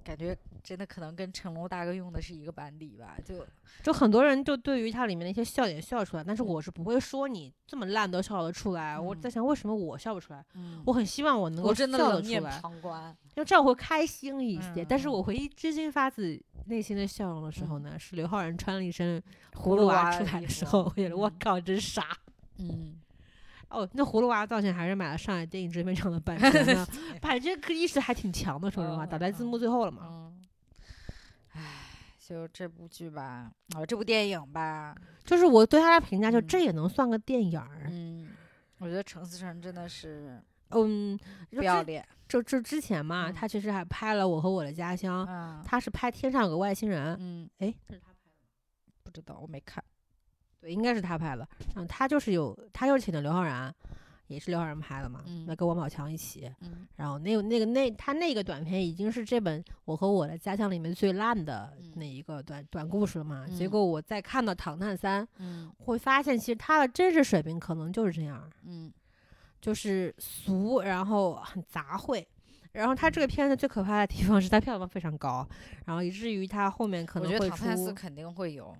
A: 感觉真的可能跟成龙大哥用的是一个班底吧？就
B: 就很多人就对于它里面的一些笑点笑出来，但是我是不会说你这么烂都笑得出来。我在
A: 嗯
B: 想为什么我笑不出来？
A: 嗯
B: 我很希望我能够笑得出来，
A: 旁观。
B: 因为这样我会开心一些。但是
A: 嗯
B: 我唯一真心发自内心的笑容的时候
A: 嗯
B: 呢，是刘昊然穿了一身
A: 葫芦
B: 娃出来的时候，我觉得我
A: 嗯
B: 靠，真傻。
A: 嗯，
B: 哦，那葫芦娃造型还是买了上海电影制片厂的版权的，版权意识还挺强的。说实话，
A: 嗯
B: 打在字幕最后了嘛。
A: 就这部剧吧，哦，这部电影吧，
B: 就是我对他的评价，就
A: 嗯
B: 这也能算个电影儿。
A: 嗯，我觉得陈思诚真的是
B: 嗯，
A: 不要脸，
B: 就就之前嘛，
A: 嗯
B: 他其实还拍了《我和我的家乡》，
A: 嗯
B: 他是拍《天上有个外星人》，
A: 嗯，
B: 哎，
A: 不知道，我没看，
B: 对，应该是他拍的。嗯，他就是有，他就是请的刘昊然，也是刘昊然拍的嘛，
A: 嗯
B: 那跟王宝强一起。
A: 嗯
B: 然后那个那个那他那个短片已经是这本《我和我的家乡》里面最烂的
A: 嗯
B: 那一个短短故事了嘛。结
A: 嗯
B: 果我再看到《唐探三》，
A: 嗯
B: 会发现其实他的真实水平可能就是这样，
A: 嗯
B: 就是俗，然后很杂烩。然后他这个片子最可怕的地方是他票房非常高，然后以至于他后面可能会
A: 觉得唐探四
B: 出，
A: 肯定会有，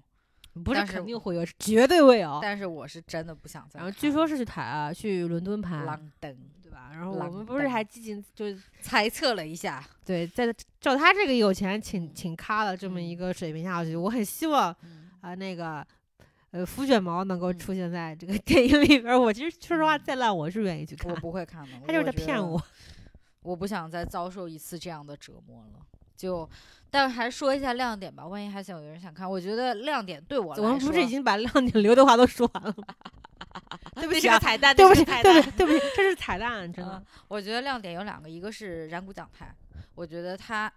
B: 不是肯定会有，是绝对会有。
A: 但是我是真的不想再。
B: 然后据说是去台啊，去伦敦拍，对吧？然后我们不是还激情就是
A: 猜测了一下，
B: 对，在照他这个有钱请
A: 嗯
B: 请咖的这么一
A: 嗯
B: 个水平下去，我很希望
A: 嗯
B: 啊、那个呃福卷毛能够
A: 嗯
B: 出现在这个 电影里边儿。我其实说实话，
A: 嗯
B: 再烂我是愿意去看
A: 我，不会看的，
B: 他就是在骗我。
A: 我不想再遭受一次这样的折磨了。就，但还是说一下亮点吧，万一还想有人想看，我觉得亮点对我来说，
B: 我们不是已经把亮点刘德华都说完了吗？对不
A: 那
B: 起
A: 彩蛋，
B: 对不起，对不起，对不起，这是彩蛋，真的
A: 嗯。我觉得亮点有两个，一个是染谷奖台，我觉得他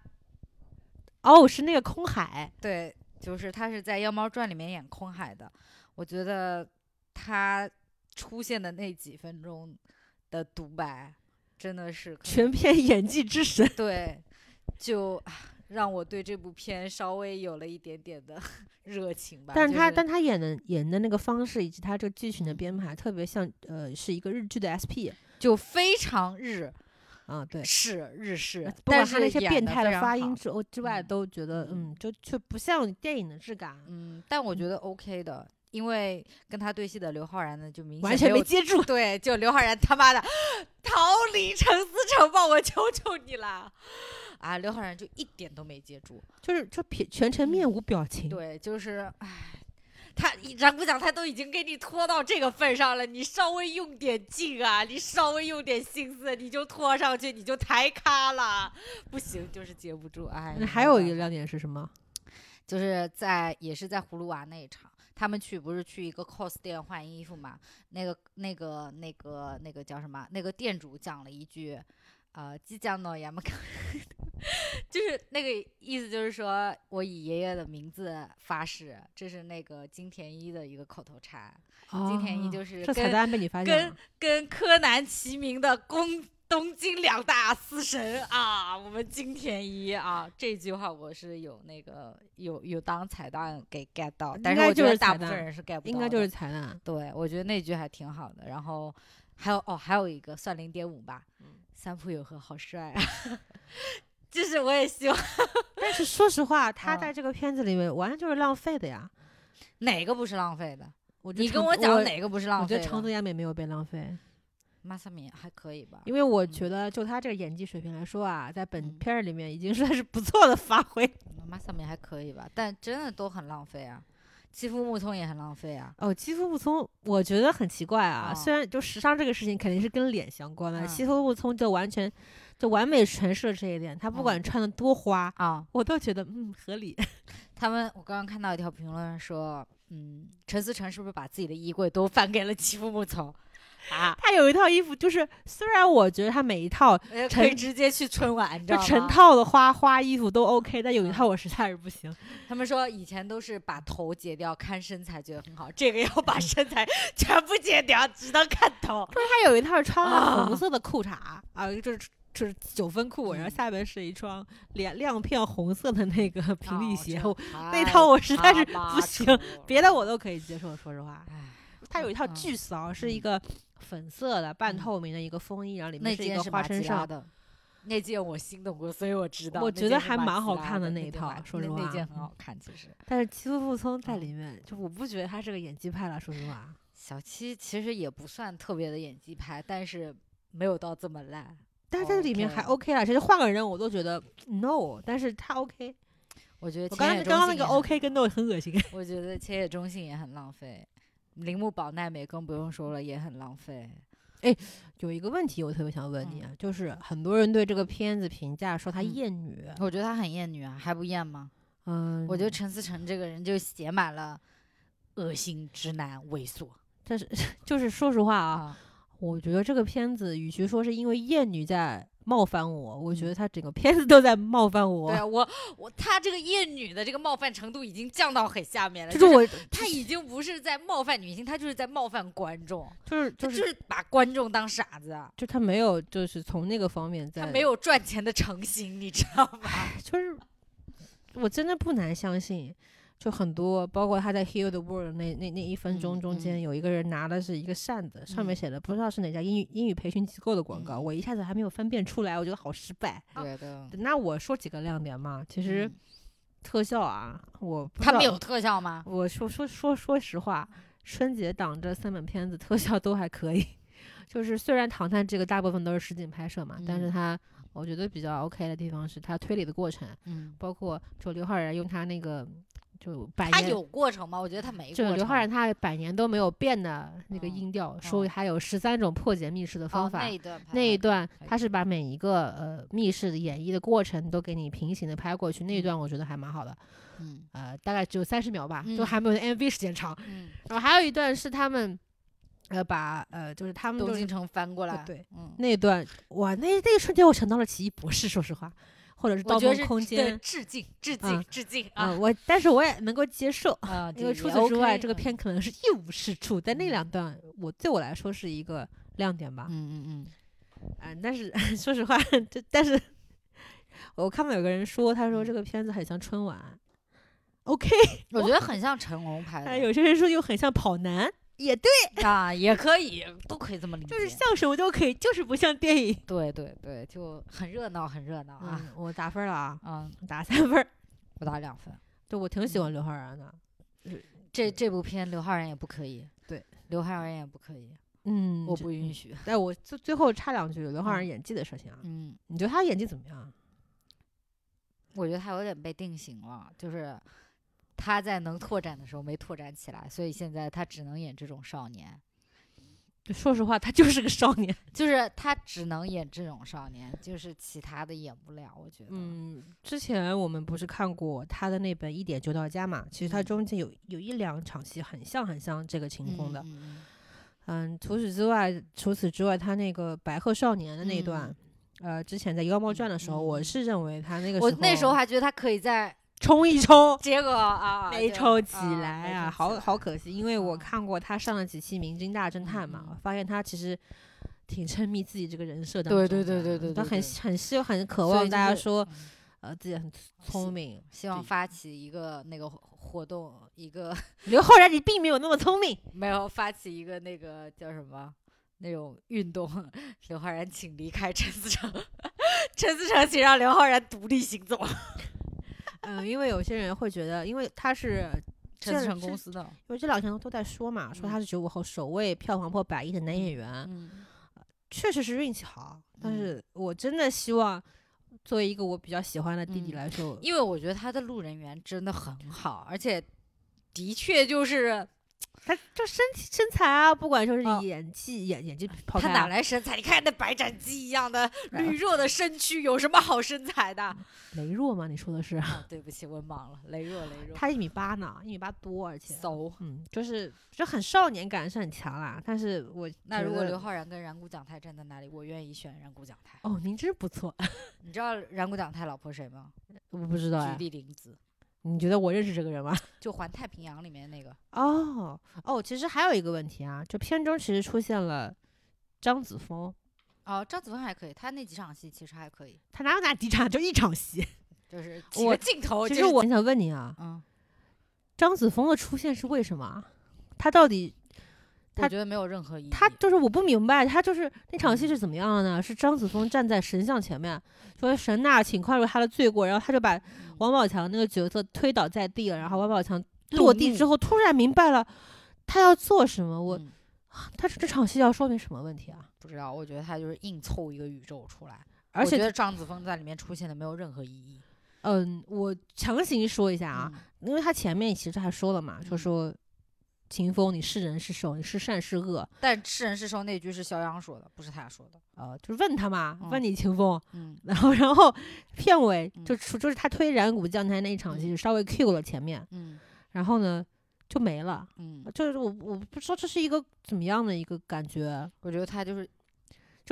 B: 哦，是那个空海，
A: 对，就是他是在《妖猫传》里面演空海的，我觉得他出现的那几分钟的独白，真的是
B: 全片 演技之神。
A: 对，就啊让我对这部片稍微有了一点点的 热情吧。
B: 但是他，
A: 就是
B: 但他演的演的那个方式以及他这个剧情的
A: 嗯
B: 编排，特别像呃是一个日剧的 SP
A: 就非常日
B: 啊，对。
A: 是日式，但是
B: 他那些变态的发音之哦之外，
A: 嗯
B: 都觉得嗯，就就不像电影的质感，
A: 嗯，但我觉得 OK 的，因为跟他对戏的刘昊然呢，就明显
B: 完全
A: 没
B: 接住。
A: 对，就刘昊然他妈的逃离陈思诚吧，我求求你了！啊，刘昊然就一点都没接住，
B: 就是就全全程面无表情。
A: 嗯对，就是唉。他咱不讲，他都已经给你拖到这个份上了，你稍微用点劲啊，你稍微用点心思，你就拖上去，你就抬咖了，不行，就是接不住。哎，
B: 那还有一个亮点是什么？
A: 就是在也是在葫芦娃那一场，他们去不是去一个 cos 店换衣服嘛？那个那个那个那个叫什么？那个店主讲了一句，呃，即将呢，亚马克，就是那个意思，就是说我以爷爷的名字发誓，这是那个金田一的一个口头禅。金田一
B: 哦
A: 就是
B: 这彩
A: 跟
B: 蛋被你发现
A: 跟。跟柯南齐名的宫东京两大死神啊，我们金田一啊，这句话我是有那个有有当彩蛋给 get 到，但是我觉得
B: 就是
A: 大部分人是 get 不到，
B: 应该就是彩蛋。
A: 对，我觉得那句还挺好的。然后还有哦，还有一个算零点五吧，
B: 嗯
A: 三浦友和好帅啊，就是我也希望
B: 但是说实话，他
A: 嗯
B: 在这个片子里面完全就是浪费的呀。
A: 哪个不是浪费的？
B: 我
A: 你跟我讲哪个不是浪费的？
B: 我觉得长泽雅美没有被浪费，
A: 马萨米还可以吧？
B: 因为我
A: 嗯
B: 觉得就他这个演技水平来说啊，在本
A: 嗯
B: 片儿里面已经算是不错的发挥。
A: 马萨米还可以吧，但真的都很浪费啊。肌肤木聪也很浪费啊。
B: 哦，肌肤木聪，我觉得很奇怪啊。
A: 哦
B: 虽然就时尚这个事情肯定是跟脸相关的，
A: 嗯
B: 欺负木聪就完全就完美诠释了这一点。他不管
A: 嗯
B: 穿的多花，
A: 啊，
B: 我都觉得嗯合理。
A: 他们我刚刚看到一条评论说，嗯，陈思诚是不是把自己的衣柜都翻给了肌肤木聪啊？
B: 他有一套衣服，就是虽然我觉得他每一套
A: 呃可以直接去春晚，你知
B: 就
A: 道吗？
B: 成套的花花衣服都 OK，但有一
A: 嗯
B: 套 我实在是不行。
A: 他们说以前都是把头截掉看身材觉得很好，这个要把身材全部截掉，只能看头。
B: 他有一套穿红色的裤衩啊，就是就是九分裤，然后
A: 嗯
B: 下面是一双亮亮片红色的那个平底鞋。那套我实在是不行，别的我都可以接受。说实话，
A: 唉
B: 它有一套
A: 嗯
B: 巨骚，是一
A: 嗯
B: 个粉色的半
A: 嗯
B: 透明的一个风衣，然后里面是一个
A: 件是马
B: 花衬衫。
A: 吉拉的，那件我心动过，所以我知道。
B: 我觉得还蛮好看
A: 的那
B: 一套说实话那
A: 件很好看，其实。
B: 但是欺负木聪在
A: 嗯
B: 里面，就我不觉得他是个演技派了。说实话，
A: 小七其实也不算特别的演技派，但是没有到这么烂。
B: 但是在里面还
A: OK
B: 了。其实换个人我都觉得 no，但是他 OK。
A: 我觉得
B: 我刚刚刚刚那个 OK 跟 no 很恶心。
A: 我觉得千野中信也很浪费，铃木保奈美更不用说了，也很浪费。
B: 哎有一个问题我特别想问你啊，
A: 嗯
B: 就是很多人对这个片子评价说它
A: 嗯
B: 厌女，
A: 我觉得她很厌女啊，还不厌吗？
B: 嗯，
A: 我觉得陈思诚这个人就写满了恶心、直男、猥琐
B: 但是 就是说实话啊，
A: 啊。
B: 我觉得这个片子与其说是因为厌女在冒犯我，我觉
A: 嗯
B: 得他整个片子都在冒犯我。
A: 对啊，我我他这个厌女的这个冒犯程度已经降到很下面了，
B: 就是我，
A: 他已经不是在冒犯女性，他就是在冒犯观众，
B: 就是
A: 他
B: 就
A: 就是是把观众当傻子啊，
B: 就他没有就是从那个方面在，
A: 他没有赚钱的诚心，你知道吗？
B: 就是我真的不难相信，就很多，包括他在 Heal the World 那那那一分钟
A: 嗯
B: 中间，
A: 嗯。
B: 有一个人拿的是一个扇子，上面
A: 嗯。
B: 写的不知道是哪家英语英语培训机构的广告，
A: 嗯。
B: 我一下子还没有分辨出来，我觉得好失败。
A: 对的，
B: 那我说几个亮点嘛，其实
A: 嗯。
B: 特效啊，我
A: 他们有特效吗？
B: 我说说说说实话，春节档这三本片子特效都还可以，就是虽然《唐探》这个大部分都是实景拍摄嘛，但是
A: 嗯。
B: 它我觉得比较 OK 的地方是它推理的过程，
A: 嗯，
B: 包括就刘昊然用他那个就百年。
A: 他有过程吗？我觉得他没过程。
B: 就刘昊然他百年都没有变的那个
A: 嗯
B: 音调，说
A: 嗯
B: 还有十三种破解密室的
A: 哦
B: 方法，
A: 那一段
B: 那一段他是把每一个呃密室的演绎的过程都给你平行的拍过去，那一
A: 嗯
B: 段我觉得还蛮好的，
A: 嗯
B: 呃，大概只有三十秒吧，就
A: 嗯
B: 还没有 MV 时间长。
A: 嗯，
B: 然后还有一段是他们，呃，把呃，就是他们就是
A: 东京城翻过来，
B: 对
A: 嗯，
B: 那一段，哇，那那一瞬间我想到了奇异博士，说实话，或者是盗梦空间，
A: 致敬致敬
B: 嗯
A: 致敬
B: 啊、
A: 啊
B: 我但是我也能够接受。
A: 啊！
B: 因为除此之外这个
A: 嗯
B: 片可能是一无是处，但那
A: 嗯
B: 两段我对我来说是一个亮点吧。
A: 嗯嗯嗯，
B: 嗯、但是 说实话，这但是我看到有个人说，他说
A: 嗯
B: 这个片子很像春晚，OK，
A: 我觉得很像成龙拍
B: 哎，
A: 的
B: 有些人说又很像跑男，也对，
A: 啊，也可以，都可以这么理解。
B: 就是像什么都可以，就是不像电影。
A: 对对对，就很热闹，很热闹啊。
B: 嗯，我打分了啊，
A: 嗯，
B: 打三分儿。
A: 我打两分。
B: 对，我挺喜欢刘昊然的。
A: 这这部片刘昊然也不可以，
B: 对，
A: 刘昊然也不可以，
B: 嗯，
A: 我不允许。
B: 但我最最后插两句刘昊然
A: 嗯
B: 演技的事情啊，
A: 嗯，
B: 你觉得他演技怎么样？
A: 我觉得他有点被定型了，就是他在能拓展的时候没拓展起来，所以现在他只能演这种少年，
B: 说实话，他就是个少年。
A: 就是他只能演这种少年，就是其他的演不了。我觉得，
B: 嗯，之前我们不是看过他的那本《一点就到家》嘛？其实他
A: 嗯
B: 中间有有一两场戏很像很像这个秦风的。
A: 嗯嗯
B: 嗯，除此之外，除此之外，他那个白鹤少年的那一段，呃，之前在《妖猫传》的时候，
A: 嗯
B: 我是认为他那个
A: 我那时候
B: 候
A: 还觉得他可以在，
B: 冲一冲。
A: 结果啊，
B: 没抽起
A: 啊
B: 来啊，好好可惜，因为我
A: 啊
B: 看过他上了几期《明星大侦探》嘛，
A: 嗯
B: 我发现他其实挺沉迷自己这个人设的
A: 对对对对对
B: 他很很希很渴望大家说，
A: 嗯
B: 呃，自己很聪明。
A: 希望发起一个那个活动，一个
B: 刘昊然，你并没有那么聪明。
A: 没有发起一个那个叫什么那种运动，刘昊然请离开陈思诚，陈思诚请让刘昊然独立行走。
B: 嗯，因为有些人会觉得，因为他是
A: 陈思诚公司的，
B: 因为这两天都在说嘛，说他是九五后首位票房破百亿的男演员，
A: 嗯
B: 确实是运气好，但
A: 嗯
B: 是我真的希望作为一个我比较喜欢的弟弟
A: 嗯
B: 来说，
A: 因为我觉得他的路人缘真的很好，而且的确就是
B: 他就身体身材啊，不管说是
A: 哦
B: 演技、演演技抛
A: 他哪来身材？你看那白斩鸡一样的
B: 哎
A: 驴肉的身躯，有什么好身材的？
B: 羸弱吗？你说的是？
A: 啊，对不起，我莽了，羸弱羸弱。
B: 他一米八呢，一米八多，而且
A: 搜。
B: 嗯，就是就很少年感是很强啦。但是我
A: 那如果刘昊然跟染谷将太站在那里，我愿意选染谷将太。
B: 哦，您真不错，
A: 你知道染谷将太老婆谁吗？
B: 我不知道
A: 菊
B: 哎。
A: 地凛子，
B: 你觉得我认识这个人吗？
A: 就《环太平洋》里面那个。
B: 哦哦，其实还有一个问题啊，就片中其实出现了张子枫，
A: 哦，张子枫还可以，他那几场戏其实还可以，
B: 他哪有哪几场就一场戏。
A: 就是几个镜头。就是
B: 其实我很想问你啊，
A: 嗯，
B: 张子枫的出现是为什么啊？他到底他
A: 我觉得没有任何意义。
B: 他就是我不明白，他就是那场戏
A: 嗯
B: 是怎么样的呢？是张子枫站在神像前面说：“神呐，请宽恕他的罪过。”然后他就把
A: 嗯
B: 王宝强那个角色推倒在地了，然后王宝强落地之后突然明白了他要做什么。我
A: 嗯
B: 他这场戏要说明什么问题啊？
A: 不知道，我觉得他就是硬凑一个宇宙出来。
B: 而且
A: 我觉得张子枫在里面出现的没有任何意义
B: 嗯，我强行说一下啊，
A: 嗯
B: 因为他前面其实还说了嘛，就
A: 嗯
B: 说秦风，你是人是兽，你是善是恶，
A: 但是人是兽那句是肖央说的，不是他说的。
B: 呃，就是问他嘛，问
A: 嗯
B: 你秦风，
A: 嗯
B: 然后然后片尾
A: 嗯
B: 就出就是他推染谷将台那一场戏，就稍微 Q 了前面，
A: 嗯
B: 然后呢就没了。
A: 嗯，
B: 就是我我不知道这是一个怎么样的一个感觉，
A: 我觉得他就是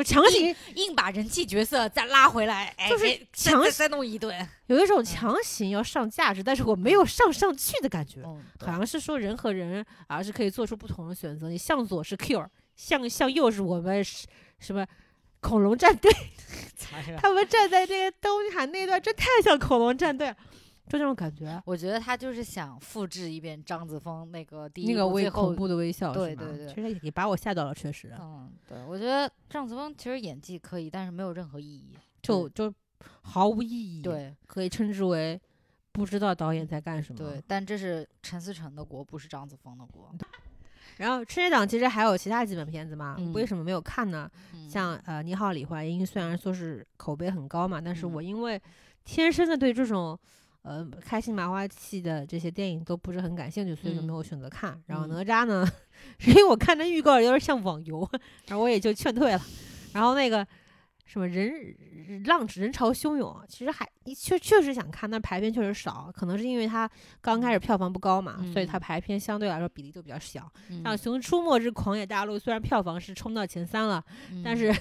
B: 就强行
A: 硬把人气角色再拉回来，哎，
B: 就是强
A: 再再弄一顿。
B: 有一种强行要上价值，但是我没有上上去的感觉，
A: 嗯，
B: 好像是说人和人啊是可以做出不同的选择。你向左是 Q，向向右是我们什么恐龙战队？他们站在这个东海那段，真太像恐龙战队了，就这种感觉。
A: 我觉得他就是想复制一遍张子枫那个第一
B: 那个微恐怖的微笑，
A: 对对对
B: 其实也把我吓到了，确实。
A: 嗯，对，我觉得张子枫其实演技可以，但是没有任何意义。
B: 就就毫无意义，，
A: 对
B: 可以称之为不知道导演在干什么。
A: 对，，但这是陈思诚的锅，不是张子枫的锅。
B: 然后春节档其实还有其他几本片子嘛，
A: 嗯
B: 为什么没有看呢？
A: 嗯
B: 像呃《你好，李焕英》，虽然说是口碑很高嘛，但是
A: 嗯
B: 我因为天生的对这种呃开心麻花系的这些电影都不是很感兴趣，所以就没有
A: 嗯
B: 选择看。然后
A: 嗯
B: 哪吒呢，是因为我看那预告有点像网游，然后我也就劝退了。然后那个什么人浪人潮汹涌，其实还确确实想看，但排片确实少，可能是因为它刚开始票房不高嘛，所以它
A: 嗯
B: 排片相对来说比例就比较小。
A: 嗯
B: 像《熊出没之狂野大陆》，虽然票房是冲到前三了，但
A: 嗯
B: 是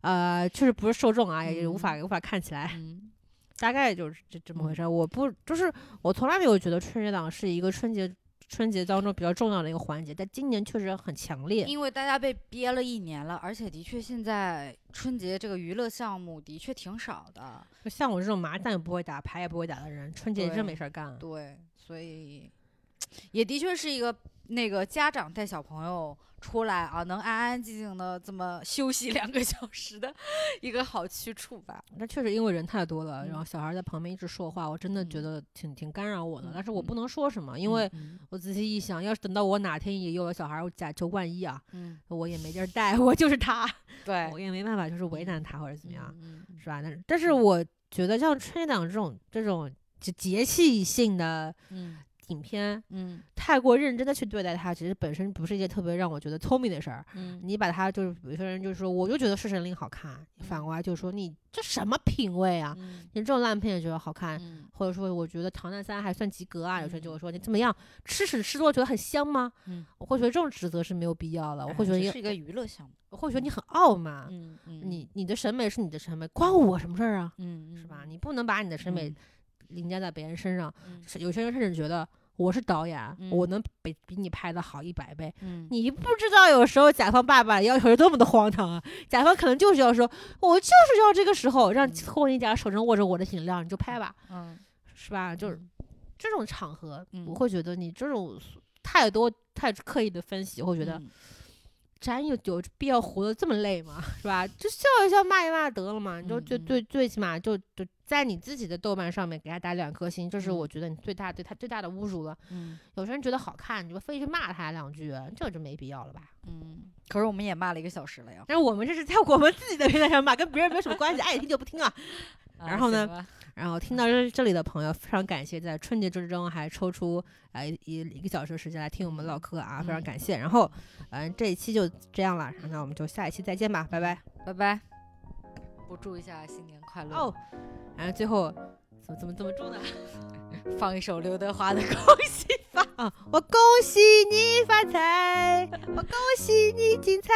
B: 呃，确实不是受众啊，也无
A: 嗯
B: 法无法看起来，
A: 嗯
B: 大概就是这这么回事儿。我不就是我从来没有觉得春节档是一个春节春节当中比较重要的一个环节，但今年确实很强烈。
A: 因为大家被憋了一年了，而且的确现在春节这个娱乐项目的确挺少的，
B: 就像我这种麻将也不会打、牌也不会打的人，春节真没事儿干。
A: 对，所以 也的确是一个那个家长带小朋友出来啊，能安安静静的这么休息两个 小时的一个好去处吧。
B: 那确实因为人太多了，然后
A: 嗯
B: 小孩在旁边一直说话，我真的觉
A: 嗯
B: 得挺挺干扰我的。
A: 嗯
B: 但是我
A: 嗯
B: 不能说什么，因为
A: 嗯
B: 我仔细一想，要是等到我哪天也有了小孩，我假就万一啊，
A: 嗯，
B: 我也没地儿带，我就是他，
A: 对，
B: 我也没办法，就是为难他或者怎么样，
A: 嗯？嗯
B: 是吧？但是但是我觉得像春节档这种这种节节气性的
A: 嗯
B: 影片，
A: 嗯
B: 太过认真的去对待它，其实本身不是一件特别让我觉得聪明的事儿。
A: 嗯
B: 你把它就是有些人就说，我就觉得《侍神令》好看，反过来就说你这什么品味啊？
A: 嗯
B: 你这种烂片也觉得好看，
A: 嗯
B: 或者说我觉得《唐探三》还算及格啊？有些人就
A: 嗯
B: 会说你怎么样，吃屎吃多觉得很香吗？
A: 嗯，
B: 我会觉得这种指责是没有必要的，我会觉得也
A: 这是一个娱乐项目。
B: 我会觉得你很傲慢。
A: 嗯嗯，
B: 你你的审美是你的审美，关我什么事儿啊？
A: 嗯
B: 是吧？？你不能把你的审美
A: 嗯
B: 凌驾在别人身上。
A: 嗯
B: 有些人甚至觉得我是导演，
A: 嗯
B: 我能比比你拍的好一百倍。
A: 嗯
B: 你不知道有时候甲方爸爸要求是多么的荒唐啊！甲方可能就是要说，我就是要这个时候让
A: 嗯
B: 霍尼甲手中握着我的饮料，你就拍吧，
A: 嗯
B: 是吧？就是
A: 嗯
B: 这种场合，
A: 嗯
B: 我会觉得你这种太多太刻意的分析，会觉得
A: 嗯
B: 咱有有必要活得这么累吗？是吧？就笑一笑，骂一骂得了嘛。你就最最最起码就就在你自己的豆瓣上面给他打两颗星，这是
A: 嗯
B: 我觉得你最大对他最大的侮辱了。
A: 嗯
B: 有些人觉得好看，你就非去骂他两句，这就没必要了吧？
A: 嗯，可是我们也骂了一个小时了呀。
B: 但是我们这是在我们自己的平台上骂，跟别人没有什么关系，爱听就不听啊。
A: 啊
B: 然后呢然后听到这这里的朋友，非常感谢在春节之中还抽出呃一一个小时的时间来听我们唠嗑啊，非常
A: 嗯
B: 感谢。然后，嗯、这一期就这样了，那我们就下一期再见吧，拜拜。
A: 拜拜。我祝一下新年快乐。
B: 哦，然后最后怎么怎么怎么住呢？
A: 放一首刘德华的《恭喜发
B: 啊，我恭喜你发财，我恭喜你精彩。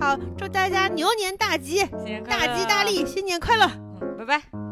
B: 好，祝大家牛年大吉，大吉大利，新年快乐。
A: 嗯，拜拜。